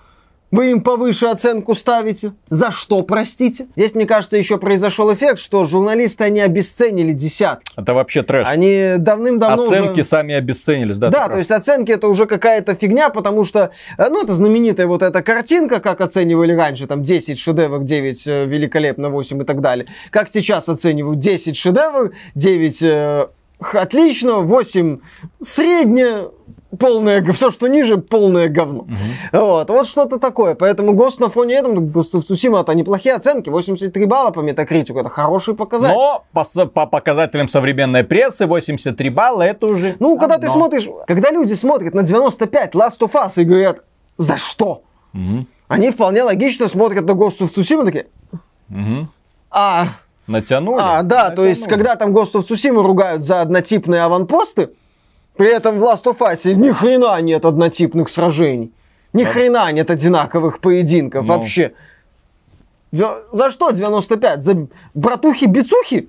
Вы им повыше оценку ставите. За что, простите? Здесь, мне кажется, еще произошел эффект, что журналисты, они обесценили десятки. Это вообще трэш. Они давным-давно Оценки уже... сами обесценились, да? Да, то есть оценки это уже какая-то фигня, потому что, э, ну, это знаменитая вот эта картинка, как оценивали раньше, там 10 шедевров, 9 э, великолепно, 8 и так далее. Как сейчас оценивают 10 шедевров, 9 э, отлично, 8 среднее, полное, все, что ниже, полное говно. Угу. Вот, вот что-то такое. Поэтому ГОСТ на фоне этого, Ghost of Tsushima это неплохие оценки, 83 балла по метакритику, это хороший показатель. Но по, по показателям современной прессы 83 балла это уже Ну, когда ты смотришь, когда люди смотрят на 95 Last of Us и говорят, за что? Угу. Они вполне логично смотрят на Ghost of Tsushima такие, угу. а... Натянули. А, да, Натянули. то есть, когда там Ghost of Tsushima ругают за однотипные аванпосты, при этом в Last of Us ни хрена нет однотипных сражений. Ни да. хрена нет одинаковых поединков Но... Ну. вообще. За что 95? За братухи-бицухи?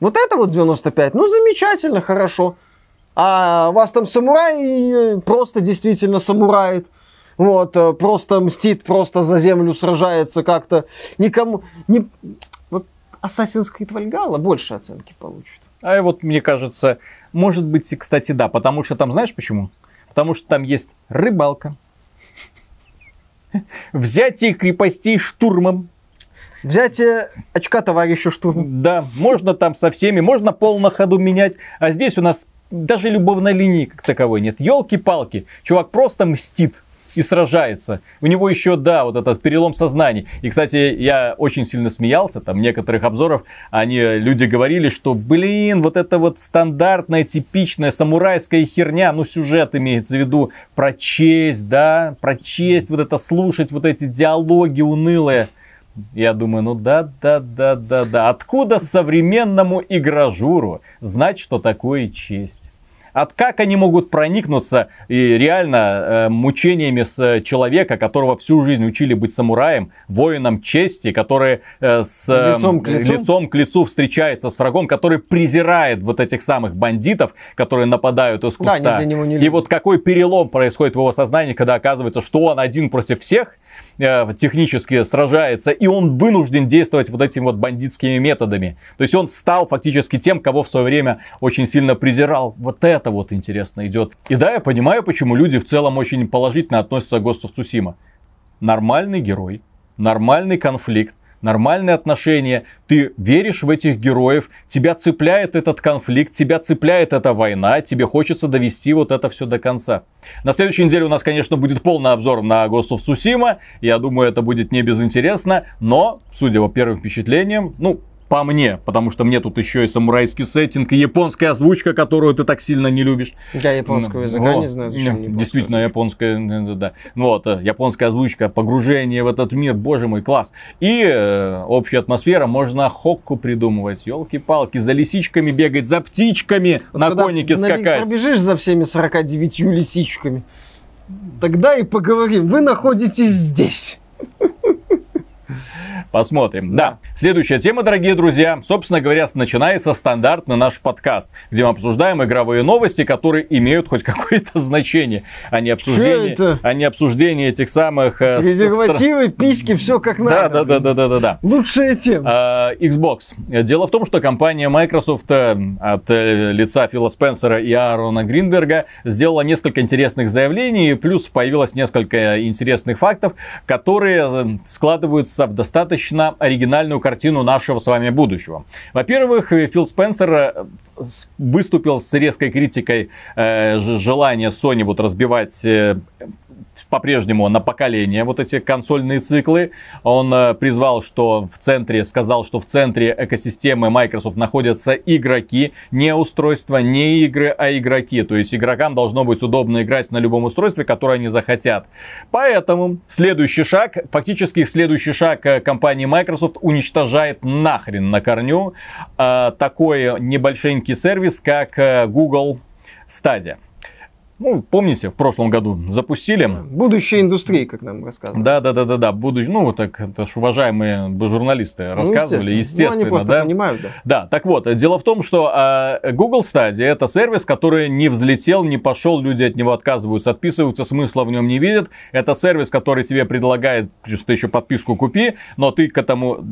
Вот это вот 95? Ну, замечательно, хорошо. А у вас там самурай э, просто действительно самурает. Вот, э, просто мстит, просто за землю сражается как-то. Никому... Не... Вот Assassin's Creed Valhalla больше оценки получит. А вот, мне кажется, может быть, кстати, да. Потому что там, знаешь почему? Потому что там есть рыбалка. Взятие крепостей штурмом. Взятие очка товарища штурмом. Да, можно там со всеми, можно пол на ходу менять. А здесь у нас даже любовной линии как таковой нет. Елки-палки. Чувак просто мстит и сражается. У него еще, да, вот этот перелом сознания. И, кстати, я очень сильно смеялся, там, некоторых обзоров, они, люди говорили, что, блин, вот это вот стандартная, типичная самурайская херня, ну, сюжет имеется в виду про честь, да, про честь, вот это слушать, вот эти диалоги унылые. Я думаю, ну да, да, да, да, да. Откуда современному игражуру знать, что такое честь? От как они могут проникнуться и реально э, мучениями с человека, которого всю жизнь учили быть самураем, воином чести, который э, с э, лицом, к лицу? лицом к лицу встречается с врагом, который презирает вот этих самых бандитов, которые нападают из куста. Да, и вот какой перелом происходит в его сознании, когда оказывается, что он один против всех, э, технически сражается, и он вынужден действовать вот этими вот бандитскими методами. То есть он стал фактически тем, кого в свое время очень сильно презирал. Вот это вот интересно идет. И да, я понимаю, почему люди в целом очень положительно относятся к Ghost of. Нормальный герой, нормальный конфликт, нормальные отношения, ты веришь в этих героев, тебя цепляет этот конфликт, тебя цепляет эта война, тебе хочется довести вот это все до конца. На следующей неделе у нас, конечно, будет полный обзор на Ghost of Tsushima, я думаю, это будет не безинтересно, но, судя по первым впечатлениям, ну, по мне, потому что мне тут еще и самурайский сеттинг, и японская озвучка, которую ты так сильно не любишь. Я японского языка Вот. не знаю, зачем мне Действительно, японская, да. Ну Вот, э, японская озвучка, погружение в этот мир, боже мой, класс. И э, общая атмосфера, можно хокку придумывать, елки-палки, за лисичками бегать, за птичками Вот на конике скакать. Пробежишь за всеми 49 лисичками, тогда и поговорим. Вы находитесь здесь. Посмотрим. Да. Следующая тема, дорогие друзья, собственно говоря, начинается стандартный наш подкаст, где мы обсуждаем игровые новости, которые имеют хоть какое-то значение, а не обсуждение, а не обсуждение этих самых... э, Презервативы, письки, все как надо. да, да, да, да, да, да. Лучшая тема. А, Xbox. Дело в том, что компания Microsoft э, от э, лица Фила Спенсера и Аарона Гринберга сделала несколько интересных заявлений, плюс появилось несколько интересных фактов, которые складываются в достаточно оригинальную картину нашего с вами будущего. Во-первых, э, Фил Спенсер э, выступил с резкой критикой э, желания Sony вот разбивать э, по-прежнему на поколение вот эти консольные циклы. Он э, призвал, что в центре, сказал, что в центре экосистемы Microsoft находятся игроки, не устройства, не игры, а игроки. То есть игрокам должно быть удобно играть на любом устройстве, которое они захотят. Поэтому следующий шаг, фактически следующий шаг э, компании Microsoft уничтожает нахрен на корню э, такой небольшенький сервис, как э, Google Stadia. Ну, помните, в прошлом году запустили. Будущее индустрии, как нам рассказывали. Да, да, да, да, да. Буду, ну, вот так, это ж уважаемые журналисты Ну, рассказывали, естественно, Ну, они просто да. понимают, да. Да, так вот, дело в том, что э, Google Stadia это сервис, который не взлетел, не пошел, люди от него отказываются, отписываются, смысла в нем не видят. Это сервис, который тебе предлагает, плюс ты еще подписку купи, но ты к этому,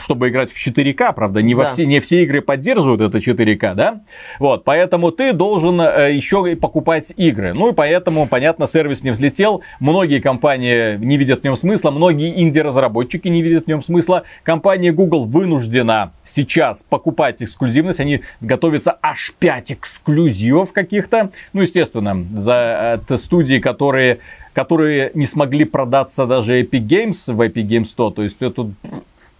чтобы играть в 4К, правда, не, во Да. все, не все игры поддерживают это 4К, да? Вот, поэтому ты должен э, еще и покупать игры. Ну и поэтому, понятно, сервис не взлетел. Многие компании не видят в нем смысла, многие инди-разработчики не видят в нем смысла. Компания Google вынуждена сейчас покупать эксклюзивность. Они готовятся аж 5 эксклюзивов каких-то. Ну, естественно, за от студии, которые которые не смогли продаться даже Epic Games в Epic Games 100. То есть это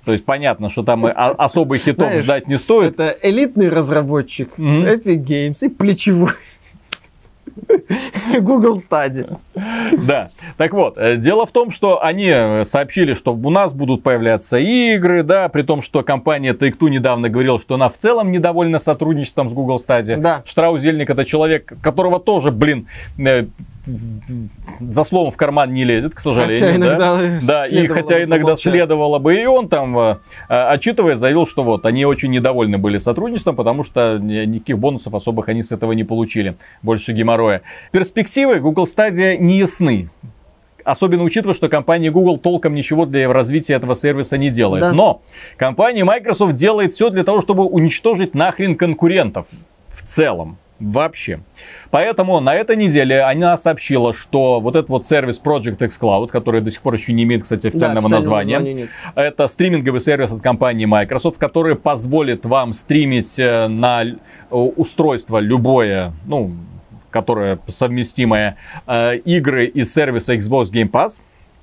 то есть понятно, что там особых хитов Знаешь, ждать не стоит. Это элитный разработчик Мгм. Epic Games и плечевой Google Stadia. Да. Так вот, э, дело в том, что они э, сообщили, что у нас будут появляться игры, да, при том, что компания Take-Two недавно говорила, что она в целом недовольна сотрудничеством с Google Stadia. Да. Штраузельник это человек, которого тоже, блин, э, за словом в карман не лезет, к сожалению. Хотя да. иногда Да, и следовало хотя иногда помолчать. следовало бы, и он там, э, э, отчитывая, заявил, что вот, они очень недовольны были сотрудничеством, потому что ни- никаких бонусов особых они с этого не получили. Больше геморроя. Перспективы Google Stadia не ясны. Особенно учитывая, что компания Google толком ничего для развития этого сервиса не делает. Да. Но компания Microsoft делает все для того, чтобы уничтожить нахрен конкурентов. В целом. Вообще. Поэтому на этой неделе она сообщила, что вот этот вот сервис Project X Cloud, который до сих пор еще не имеет, кстати, официального Да, названия, нет. это стриминговый сервис от компании Microsoft, который позволит вам стримить э, на э, устройство любое, ну, которое совместимое, э, игры из сервиса Xbox Game Pass.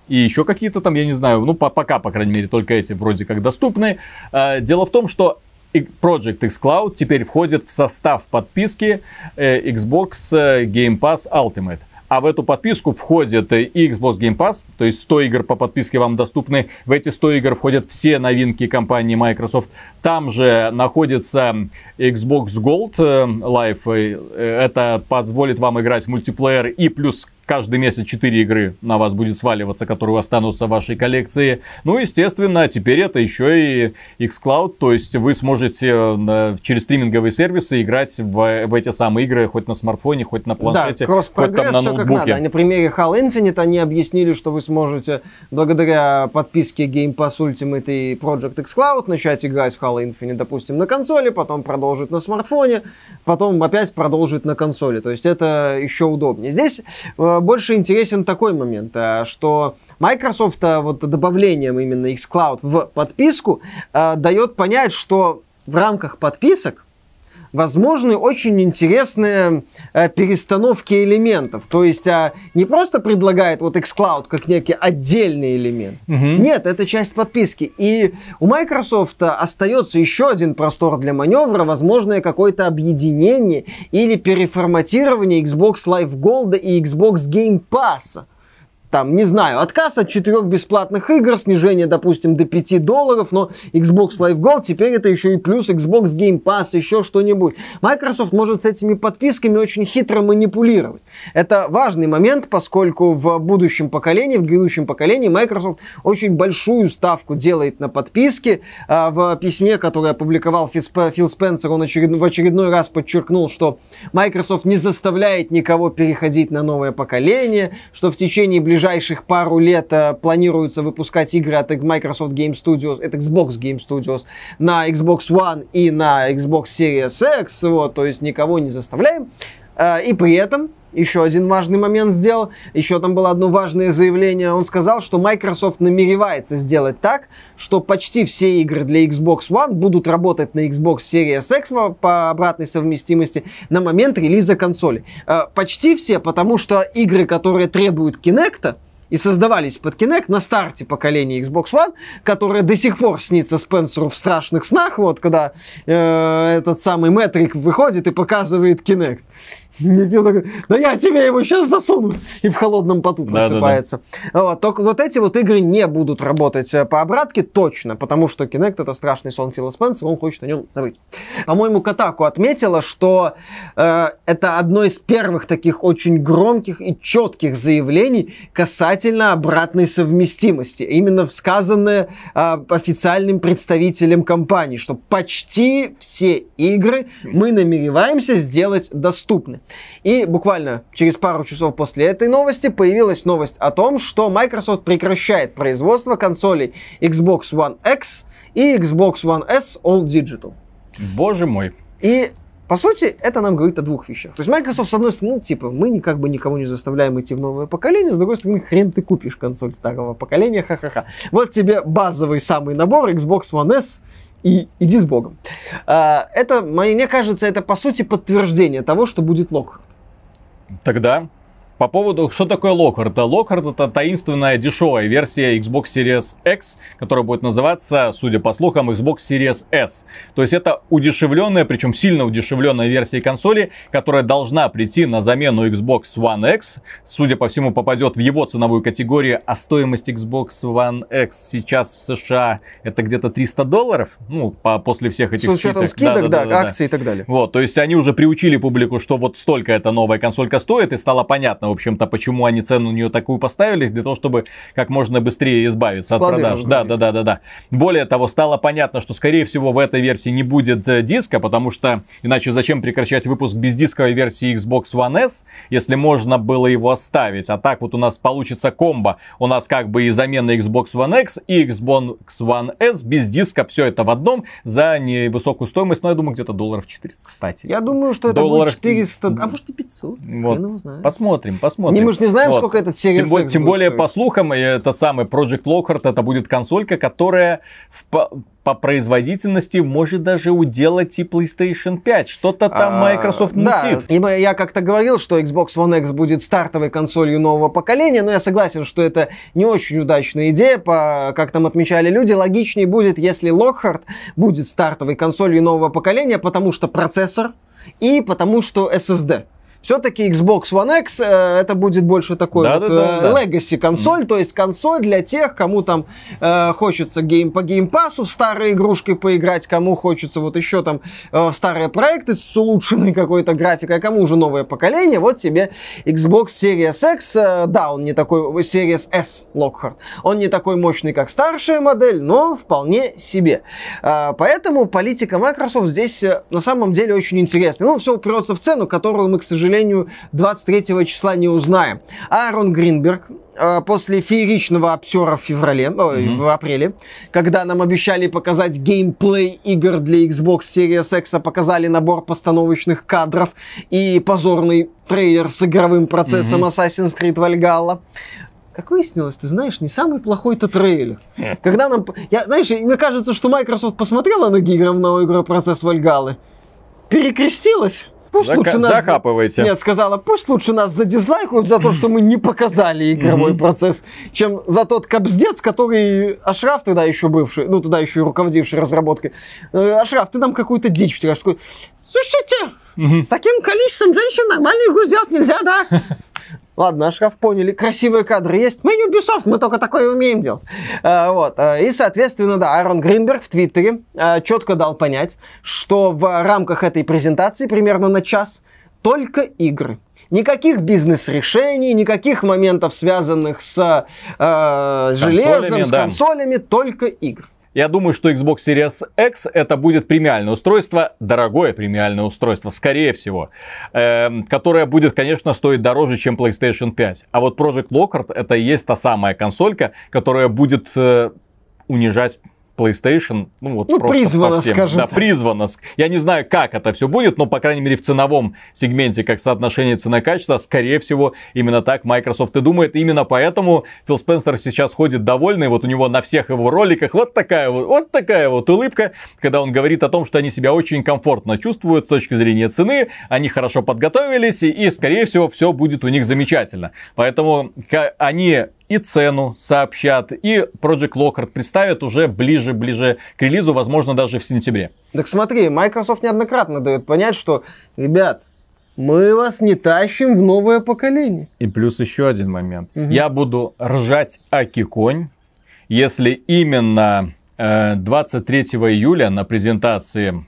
И еще какие-то там, я не знаю, ну, по- пока, по крайней мере, только эти вроде как доступны. Дело в том, что Project X Cloud теперь входит в состав подписки э, Xbox э, Game Pass Ultimate. А в эту подписку входит и Xbox Game Pass, то есть 100 игр по подписке вам доступны. В эти 100 игр входят все новинки компании Microsoft. Там же находится Xbox Gold э, Live. Э, это позволит вам играть в мультиплеер и плюс каждый месяц 4 игры на вас будет сваливаться, которые останутся в вашей коллекции. Ну, естественно, теперь это еще и xCloud, то есть вы сможете э, через стриминговые сервисы играть в, в эти самые игры хоть на смартфоне, хоть на планшете, да, хоть там на ноутбуке. На примере Halo Infinite они объяснили, что вы сможете благодаря подписке Game Pass Ultimate и Project xCloud начать играть в Halo Infinite, допустим, на консоли, потом продолжить на смартфоне, потом опять продолжить на консоли. То есть это еще удобнее. Здесь э, больше интересен такой момент, э, что Microsoft э, вот добавлением именно xCloud в подписку э, дает понять, что в рамках подписок возможны очень интересные э, перестановки элементов. То есть э, не просто предлагает вот xCloud как некий отдельный элемент. Угу. Нет, это часть подписки. И у Microsoft остается еще один простор для маневра, возможное какое-то объединение или переформатирование Xbox Live Gold и Xbox Game Pass там, не знаю, отказ от четырех бесплатных игр, снижение, допустим, до 5 долларов, но Xbox Live Gold теперь это еще и плюс Xbox Game Pass, еще что-нибудь. Microsoft может с этими подписками очень хитро манипулировать. Это важный момент, поскольку в будущем поколении, в грядущем поколении Microsoft очень большую ставку делает на подписки. А, в письме, которое опубликовал Фил Спенсер, он в очередной раз подчеркнул, что Microsoft не заставляет никого переходить на новое поколение, что в течение ближайших ближайших пару лет э, планируется выпускать игры от Microsoft Game Studios, это Xbox Game Studios, на Xbox One и на Xbox Series X, вот, то есть никого не заставляем. Э, и при этом еще один важный момент сделал. Еще там было одно важное заявление. Он сказал, что Microsoft намеревается сделать так, что почти все игры для Xbox One будут работать на Xbox Series X по обратной совместимости на момент релиза консоли. Э, почти все, потому что игры, которые требуют Kinect, и создавались под Kinect на старте поколения Xbox One, которая до сих пор снится Спенсеру в страшных снах, вот когда э, этот самый Метрик выходит и показывает Kinect. Мифил такой, да я тебе его сейчас засуну. И в холодном поту просыпается. Да, да, да. Вот, только вот эти вот игры не будут работать э, по обратке точно, потому что Kinect это страшный сон Фила Спенсера, он хочет о нем забыть. По-моему, Катаку отметила, что э, это одно из первых таких очень громких и четких заявлений касательно обратной совместимости. Именно сказанное э, официальным представителем компании, что почти все игры мы намереваемся сделать доступны. И буквально через пару часов после этой новости появилась новость о том, что Microsoft прекращает производство консолей Xbox One X и Xbox One S All Digital. Боже мой. И по сути, это нам говорит о двух вещах. То есть Microsoft, с одной стороны, ну, типа, мы никак бы никого не заставляем идти в новое поколение, с другой стороны, хрен ты купишь консоль старого поколения, ха-ха-ха. Вот тебе базовый самый набор Xbox One S и иди с Богом. А, это, мне кажется, это по сути подтверждение того, что будет Локхард. Тогда по поводу, что такое Lockhart? Lockhart это таинственная дешевая версия Xbox Series X, которая будет называться, судя по слухам, Xbox Series S. То есть это удешевленная, причем сильно удешевленная версия консоли, которая должна прийти на замену Xbox One X. Судя по всему, попадет в его ценовую категорию, а стоимость Xbox One X сейчас в США это где-то 300 долларов, ну, по, после всех этих С учетом скидок, скидок да, да, да, акций да. и так далее. Вот, то есть они уже приучили публику, что вот столько эта новая консолька стоит, и стало понятно, в общем-то, почему они цену на нее такую поставили, для того, чтобы как можно быстрее избавиться Склады от продаж. Да, да, да, да, да. Более того, стало понятно, что, скорее всего, в этой версии не будет э, диска, потому что иначе зачем прекращать выпуск бездисковой версии Xbox One S, если можно было его оставить. А так вот у нас получится комбо. У нас как бы и замена Xbox One X и Xbox One S без диска. Все это в одном за невысокую стоимость. Но я думаю, где-то долларов 400, кстати. Я думаю, что это долларов... будет 400, а может и 500. Вот. Посмотрим, посмотрим. Мы же не знаем, вот. сколько этот Series Тем, тем более, по слухам, этот самый Project Lockhart, это будет консолька, которая в, по, по производительности может даже уделать и PlayStation 5. Что-то там а, Microsoft мутит. Да, я как-то говорил, что Xbox One X будет стартовой консолью нового поколения, но я согласен, что это не очень удачная идея. По, как там отмечали люди, логичнее будет, если Lockhart будет стартовой консолью нового поколения, потому что процессор и потому что SSD. Все-таки Xbox One X э, это будет больше такой Да, вот, да, да, э, legacy консоль, то есть консоль для тех, кому там э, хочется гейм по Game Pass'у в старые игрушки поиграть, кому хочется вот еще там э, старые проекты с улучшенной какой-то графикой, а кому уже новое поколение, вот тебе Xbox Series X, э, да, он не такой, э, Series S Lockhart, он не такой мощный, как старшая модель, но вполне себе. Э, поэтому политика Microsoft здесь э, на самом деле очень интересная. Ну, все упрется в цену, которую мы, к сожалению, 23 числа не узнаем. Аарон Гринберг э, после фееричного обсера в феврале, Мгм. в апреле, когда нам обещали показать геймплей игр для Xbox Series X, а показали набор постановочных кадров и позорный трейлер с игровым процессом Мгм. Assassin's Creed Valhalla. Как выяснилось, ты знаешь, не самый плохой-то трейлер. Когда нам... Я, знаешь, мне кажется, что Microsoft посмотрела на игровой игровой процесс Вальгалы, перекрестилась. Пусть Зака- лучше нас... Закапывайте. Нет, сказала, пусть лучше нас задизлайкают за то, что мы не показали игровой процесс, чем за тот капздец, который Ашраф тогда еще бывший, ну тогда еще и руководивший разработкой. Э, Ашраф, ты нам какую-то дичь. Такой, Слушайте, с таким количеством женщин нормальную игру сделать нельзя, да? Ладно, Ашраф поняли, красивые кадры есть. Мы Ubisoft, мы только такое умеем делать. А, вот. а, И, соответственно, да, Аарон Гринберг в Твиттере а, четко дал понять, что в рамках этой презентации, примерно на час, только игры. Никаких бизнес-решений, никаких моментов, связанных с э, железом, Консолями, с да. консолями, только игры. Я думаю, что Xbox Series X это будет премиальное устройство, дорогое премиальное устройство, скорее всего, эм, которое будет, конечно, стоить дороже, чем PlayStation 5. А вот Project Lockhart это и есть та самая консолька, которая будет э, унижать PlayStation, ну вот Ну, всем. скажем Да, так. призвано. Я не знаю, как это все будет, но, по крайней мере, в ценовом сегменте, как соотношение цена-качество, скорее всего, именно так Microsoft и думает. Именно поэтому Фил Спенсер сейчас ходит довольный. Вот у него на всех его роликах вот такая вот, вот такая вот улыбка, когда он говорит о том, что они себя очень комфортно чувствуют с точки зрения цены, они хорошо подготовились, и, и, скорее всего, все будет у них замечательно. Поэтому они и цену сообщат, и Project Lockhart представят уже ближе-ближе к релизу, возможно, даже в сентябре. Так смотри, Microsoft неоднократно дает понять, что, ребят, мы вас не тащим в новое поколение. И плюс еще один момент. Мгм. Я буду ржать аки конь, если именно э, 23 июля на презентации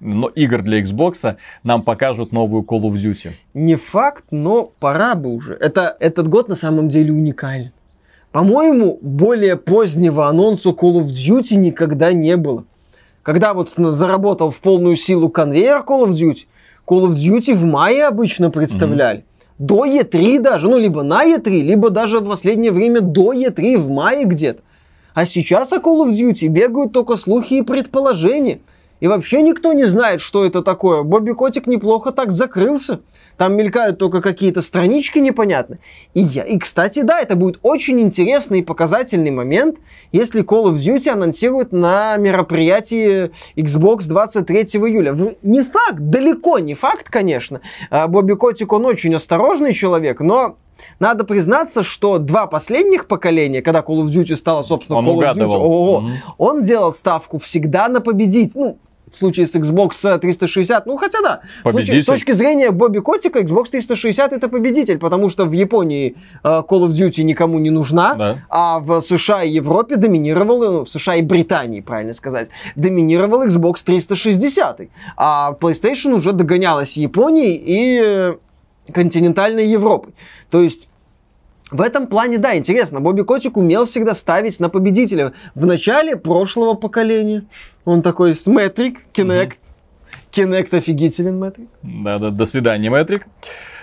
но, игр для Xbox нам покажут новую Call of Duty. Не факт, но пора бы уже. Это, этот год на самом деле уникален. По-моему, более позднего анонса Call of Duty никогда не было. Когда вот заработал в полную силу конвейер Call of Duty, Call of Duty в мае обычно представляли. До E3 даже, ну либо на E3, либо даже в последнее время до E3 в мае где-то. А сейчас о Call of Duty бегают только слухи и предположения. И вообще никто не знает, что это такое. Бобби Котик неплохо так закрылся. Там мелькают только какие-то странички непонятные. И, я, и, кстати, да, это будет очень интересный и показательный момент, если Call of Duty анонсируют на мероприятии Xbox 23 июля. Не факт, далеко не факт, конечно. А, Бобби Котик, он очень осторожный человек, но надо признаться, что два последних поколения, когда Call of Duty стала, собственно, Он Call of Duty, угадывал. ого-го, Мгм. он делал ставку всегда на победить. Ну, в случае с Xbox 360, ну хотя да, в случае- Победитель. с точки зрения Бобби Котика, Xbox 360 это победитель, потому что в Японии э, Call of Duty никому не нужна, Да. а в США и Европе доминировал, ну, в США и Британии, правильно сказать, доминировал Xbox 360, а PlayStation уже догонялась Японией и э, континентальной Европой. То есть в этом плане, да, интересно. Бобби Котик умел всегда ставить на победителя. В начале прошлого поколения он такой с Metric, Kinect. Kinect офигителен, Metric. Да, да, до свидания, Мэтрик.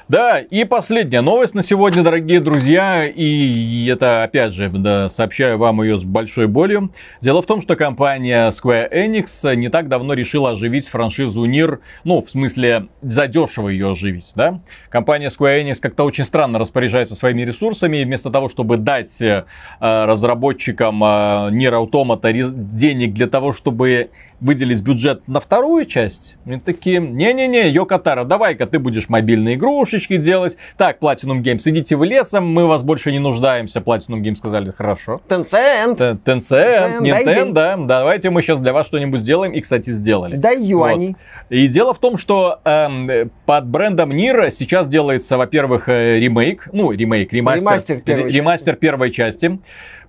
Да, и последняя новость на сегодня, дорогие друзья, и это, опять же, да, сообщаю вам ее с большой болью. Дело в том, что компания Square Enix не так давно решила оживить франшизу Нир, ну, в смысле, задешево ее оживить, да. Компания Square Enix как-то очень странно распоряжается своими ресурсами, и вместо того, чтобы дать э, разработчикам э, Nier Automata денег для того, чтобы выделить бюджет на вторую часть, они такие, не-не-не, Йокотара, давай-ка ты будешь мобильные игрушечки делать. Так, Platinum Games, идите в лесом, мы вас больше не нуждаемся. Platinum Games сказали, хорошо. Tencent. Tencent, Tencent, Nintendo, давайте мы сейчас для вас что-нибудь сделаем. И, кстати, сделали. Дай юани. И дело в том, что эм, под брендом Нир сейчас делается, во-первых, э, ремейк, ну, ремейк, ремастер, Ремастер первой ремастер первой части.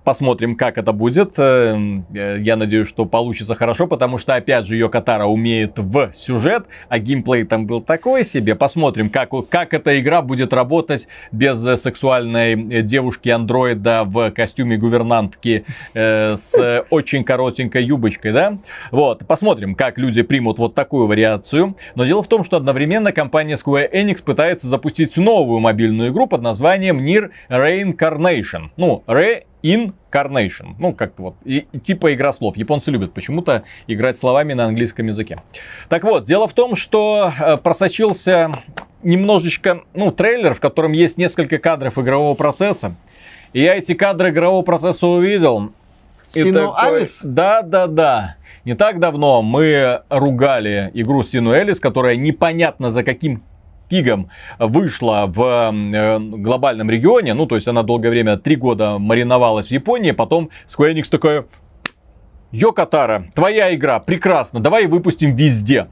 Посмотрим, как это будет. Эм, э, Я надеюсь, что получится хорошо, потому что, опять же, ее Катара умеет в сюжет, а геймплей там был такой себе. Посмотрим, как, как эта игра будет работать без э, сексуальной э, девушки-андроида в костюме гувернантки э, с э, очень коротенькой юбочкой, да? Вот, посмотрим, как люди примут вот такую вариацию. Но дело в том, что одновременно компания Square Enix пытается запустить новую мобильную игру под названием Nier Reincarnation. Ну, Reincarnation. Ну, как-то вот, и, и типа игра слов. Японцы любят почему-то играть словами на английском языке. Так вот, дело в том, что э, просочился немножечко, ну, трейлер, в котором есть несколько кадров игрового процесса. И я эти кадры игрового процесса увидел. Сину такой, Алис? Да, да, да. Не так давно мы ругали игру Сину Элис, которая непонятно за каким фигом вышла в э, глобальном регионе. Ну, то есть она долгое время, три года мариновалась в Японии. Потом Square Enix такая, Йо, Катара, твоя игра, прекрасно, давай выпустим везде.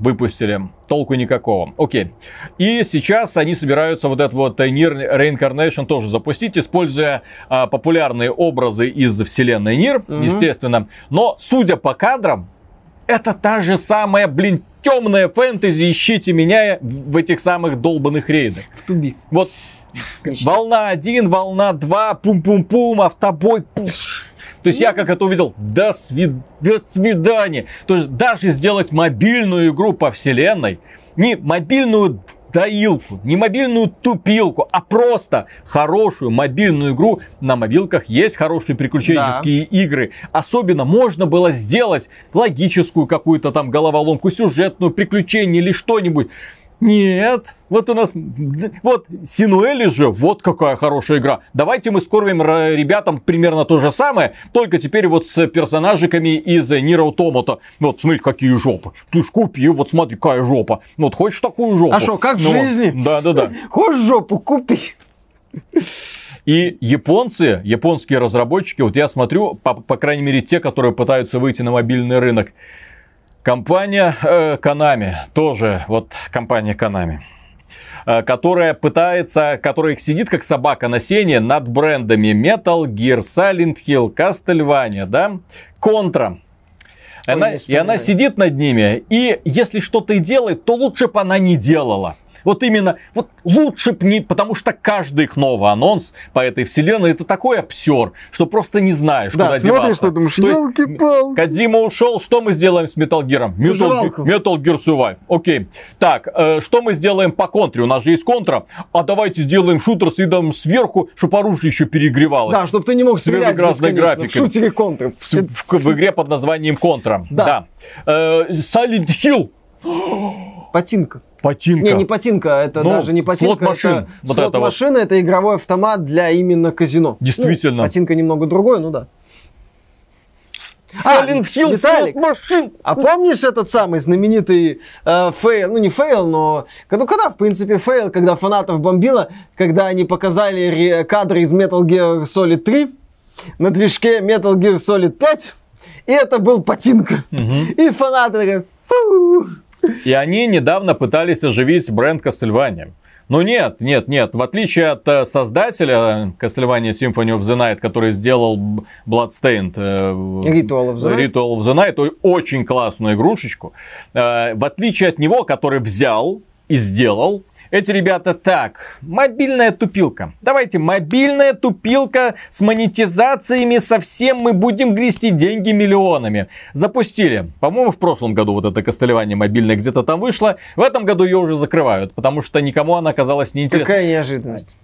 Выпустили. Толку никакого. Окей. И сейчас они собираются вот этот вот Нир Reincarnation тоже запустить, используя а, популярные образы из вселенной Нир, Мгм. естественно. Но, судя по кадрам, это та же самая, блин, темная фэнтези, ищите меня в этих самых долбанных рейдах. В туби. Вот волна 1, волна 2, пум-пум-пум, автобой. пуш. То есть я как это увидел, до, свид- до свидания. То есть даже сделать мобильную игру по вселенной, не мобильную доилку, не мобильную тупилку, а просто хорошую мобильную игру. На мобилках есть хорошие приключенческие игры. Особенно можно было сделать логическую какую-то там головоломку, сюжетную, приключение или что-нибудь. Нет, вот у нас, вот Синуэли же, вот какая хорошая игра. Давайте мы скормим ра- ребятам примерно то же самое, только теперь вот с персонажиками из Нир Automata. Вот, смотри, какие жопы. Слышь, купи, вот смотри, какая жопа. Ну, Вот, хочешь такую жопу? А шо, как в Ну, жизни? Да, да, да. Хочешь жопу, купи. И японцы, японские разработчики, вот я смотрю, по, по крайней мере, те, которые пытаются выйти на мобильный рынок. Компания э, Konami, тоже вот компания Konami, э, которая пытается, которая сидит как собака на сене над брендами Metal Gear, Silent Hill, Castlevania, да, Contra. Она, не и она сидит над ними, и если что-то и делает, то лучше бы она не делала. Вот именно, вот лучше б не, потому что каждый их новый анонс по этой вселенной это такой обсер, что просто не знаешь, Да, куда смотришь, деваться. что думаешь, елки-палки. Кадима ушел, что мы сделаем с Metal Gear? Metal. Metal Gear Survive. Окей. Так, э, что мы сделаем по контре? У нас же есть контра. А давайте сделаем шутер с видом сверху, чтобы оружие еще перегревалось. Да, чтобы ты не мог стрелять бесконечно. В графикой. шутере контры. В, в- в игре под названием Контра. Да. Э, Silent Hill. Патинко. Патинко. Не, не патинко, это Ну, даже не патинко. slot machine. Это, Вот это вот. slot machine а это игровой автомат для именно казино. Действительно. Ну, патинко немного другое, ну да. А, Silent Hill, Виталик, slot machine. А помнишь этот самый знаменитый э, фейл, ну не фейл, но ну, когда в принципе фейл, когда фанатов бомбило, когда они показали ре- кадры из Metal Gear Solid 3 на движке Metal Gear Solid 5, и это был патинка. И фанаты такие, «Фу». И они недавно пытались оживить бренд Castlevania. Но нет, нет, нет. В отличие от э, создателя Castlevania Symphony of the Night, который сделал Bloodstained э, Ritual of the Night. Ritual of the Night, очень классную игрушечку. Э, В отличие от него, который взял и сделал, эти ребята так, мобильная тупилка. Давайте, мобильная тупилка с монетизациями, совсем мы будем грести деньги миллионами. Запустили. По-моему, в прошлом году вот это костылевание мобильное где-то там вышло. В этом году ее уже закрывают, потому что никому она оказалась неинтересна. Какая неожиданность.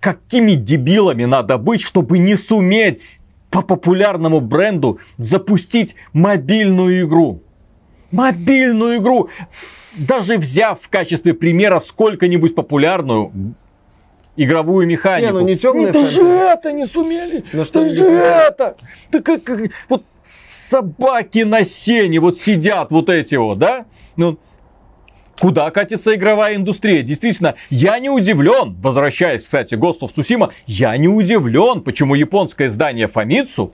Какими дебилами надо быть, чтобы не суметь по популярному бренду запустить мобильную игру? Мобильную игру! Даже взяв в качестве примера сколько-нибудь популярную игровую механику. Не, ну не темная даже фэнтези. это не сумели! Ну что сумели? это! Да как, как- вот собаки на сене вот сидят вот эти вот, да? Ну, куда катится игровая индустрия. Действительно, я не удивлен, возвращаясь, кстати, Ghost of Tsushima, я не удивлен, почему японское издание Famitsu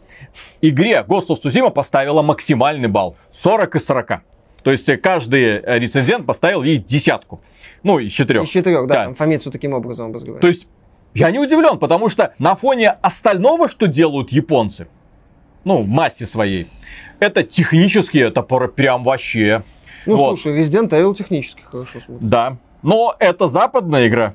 игре Ghost of Tsushima поставила максимальный балл 40 из 40. То есть каждый рецензент поставил ей десятку. Ну, из четырех. Из четырех, да, да. там Фомицу таким образом образговаривает. То есть я не удивлен, потому что на фоне остального, что делают японцы, ну, в массе своей, это технически, это прям вообще. Ну, вот. слушай, Resident Evil технически хорошо смотрит. Да, но это западная игра.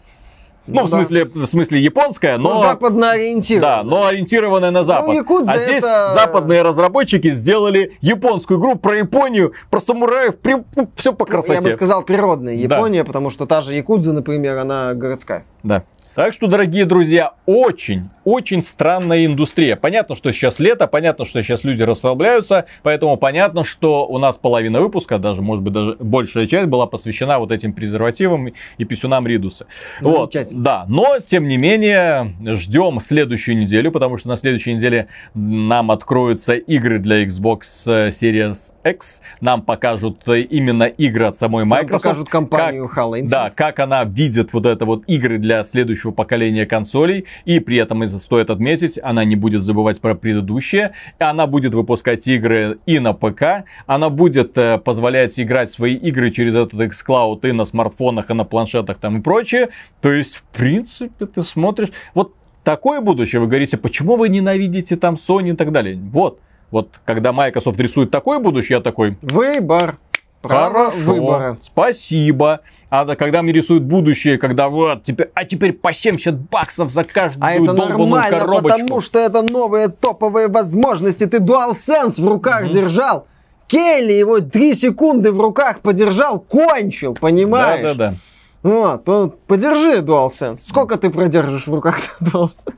Ну, ну в, да. смысле, в смысле японская, но... Ну, западно ориентированная. Да, но ориентированная на Запад. Ну, а здесь это... западные разработчики сделали японскую игру про Японию, про самураев, при... Ну, все по красоте. Я бы сказал природная Япония, да. потому что та же Якудза, например, она городская. Да. Так что, дорогие друзья, очень, очень странная индустрия. Понятно, что сейчас лето, понятно, что сейчас люди расслабляются, поэтому понятно, что у нас половина выпуска, даже, может быть, даже большая часть была посвящена вот этим презервативам и писюнам Ридуса. Вот, да, но, тем не менее, ждем следующую неделю, потому что на следующей неделе нам откроются игры для Xbox Series X, нам покажут именно игры от самой Microsoft. Нам покажут компанию как, Halo Infinite. Да, как она видит вот это вот игры для следующего поколения консолей. И при этом, стоит отметить, она не будет забывать про предыдущее. Она будет выпускать игры и на ПК. Она будет э, позволять играть свои игры через этот xCloud и на смартфонах, и на планшетах там и прочее. То есть, в принципе, ты смотришь... Вот такое будущее, вы говорите, почему вы ненавидите там Sony и так далее. Вот, вот когда Microsoft рисует такое будущее, я такой... Выбор. Право Хорошо, выбора. Спасибо. А когда мне рисуют будущее, когда вот, теперь, а теперь по 70 баксов за каждую а это нормально, коробочку. потому что это новые топовые возможности. Ты DualSense в руках mm-hmm. держал. Келли его 3 секунды в руках подержал, кончил, понимаешь? Да-да-да. Вот, ну, подержи DualSense. Сколько ты продержишь в руках DualSense?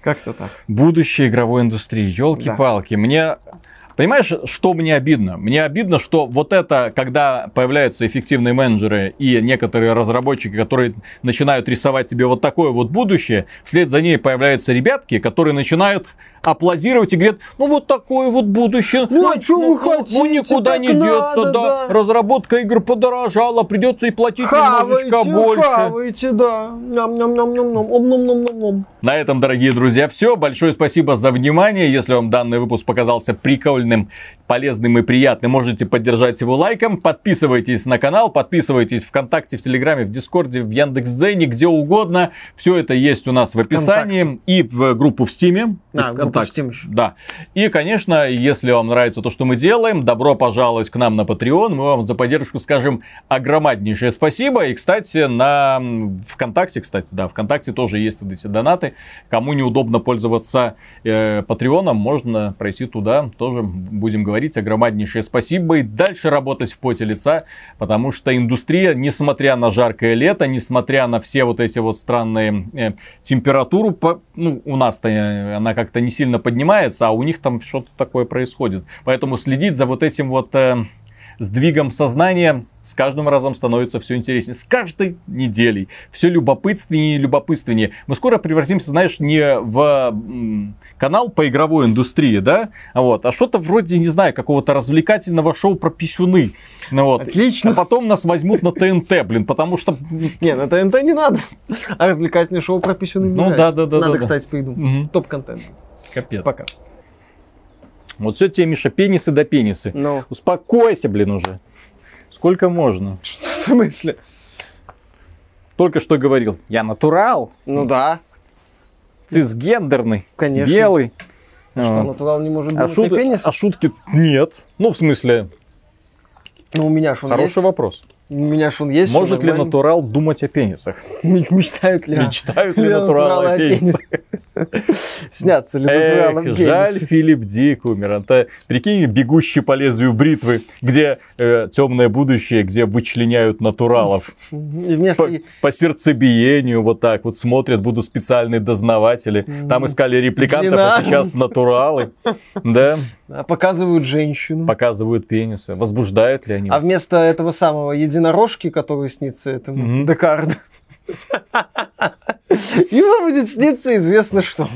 Как-то так. Будущее игровой индустрии. Елки-палки. Да. Мне Понимаешь, что мне обидно? Мне обидно, что вот это, когда появляются эффективные менеджеры и некоторые разработчики, которые начинают рисовать тебе вот такое вот будущее, вслед за ней появляются ребятки, которые начинают аплодировать и говорят, ну вот такое вот будущее. Ну, а что вы хотите? Ну, никуда не надо, деться, да. да. Разработка игр подорожала, придется и платить хавайте, немножечко больше. Хавайте, да. Ням-ням-ням-ням-ням. Ом-ном-ном-ном-ном. На этом, дорогие друзья, все. Большое спасибо за внимание. Если вам данный выпуск показался прикольным, добровольным полезным и приятным, можете поддержать его лайком. Подписывайтесь на канал, подписывайтесь ВКонтакте, в Телеграме, в Дискорде, в Яндекс.Зене, где угодно. Все это есть у нас в описании ВКонтакте. и в группу в Стиме. А, в группу в Steam еще. Да. И, конечно, если вам нравится то, что мы делаем, добро пожаловать к нам на Patreon. Мы вам за поддержку скажем огромнейшее спасибо. И, кстати, на ВКонтакте, кстати, да, ВКонтакте тоже есть вот эти донаты. Кому неудобно пользоваться э, Патреоном, можно пройти туда. Тоже будем говорить говорить огромнейшее спасибо и дальше работать в поте лица, потому что индустрия, несмотря на жаркое лето, несмотря на все вот эти вот странные э, температуру, по, ну, у нас-то э, она как-то не сильно поднимается, а у них там что-то такое происходит. Поэтому следить за вот этим вот э, сдвигом сознания с каждым разом становится все интереснее. С каждой неделей все любопытственнее и любопытственнее. Мы скоро превратимся, знаешь, не в канал по игровой индустрии, да, вот, а что-то вроде, не знаю, какого-то развлекательного шоу про писюны. Ну, вот. Отлично. А потом нас возьмут на ТНТ, блин, потому что... Не, на ТНТ не надо. А развлекательное шоу про писюны Ну да, да, да. Надо, да, кстати, придумать. Угу. Топ-контент. Капец. Пока. Вот все тебе, Миша, пенисы да пенисы. Ну. Успокойся, блин, уже. Сколько можно? В смысле? Только что говорил, я натурал. Ну да. Цисгендерный. Конечно. Белый. А что, натурал не может быть а, шут... а шутки нет. Ну, в смысле... Ну, у меня шун Хороший есть. вопрос. У меня шун есть. Может ли натурал думать о пенисах? Мечтают ли? Мечтают ли натуралы о пенисах? Снятся ли натуралом Эх, жаль, Филипп Дик умер. Это, прикинь, бегущий по лезвию бритвы, где э, темное будущее, где вычленяют натуралов. И вместо... по, по сердцебиению вот так вот смотрят, будут специальные дознаватели. Там искали репликантов, Длина. а сейчас натуралы. Да. Показывают женщину. Показывают пенисы. Возбуждают ли они? А вместо этого самого единорожки, который снится этому mm-hmm. Декарду, ему будет сниться известно что.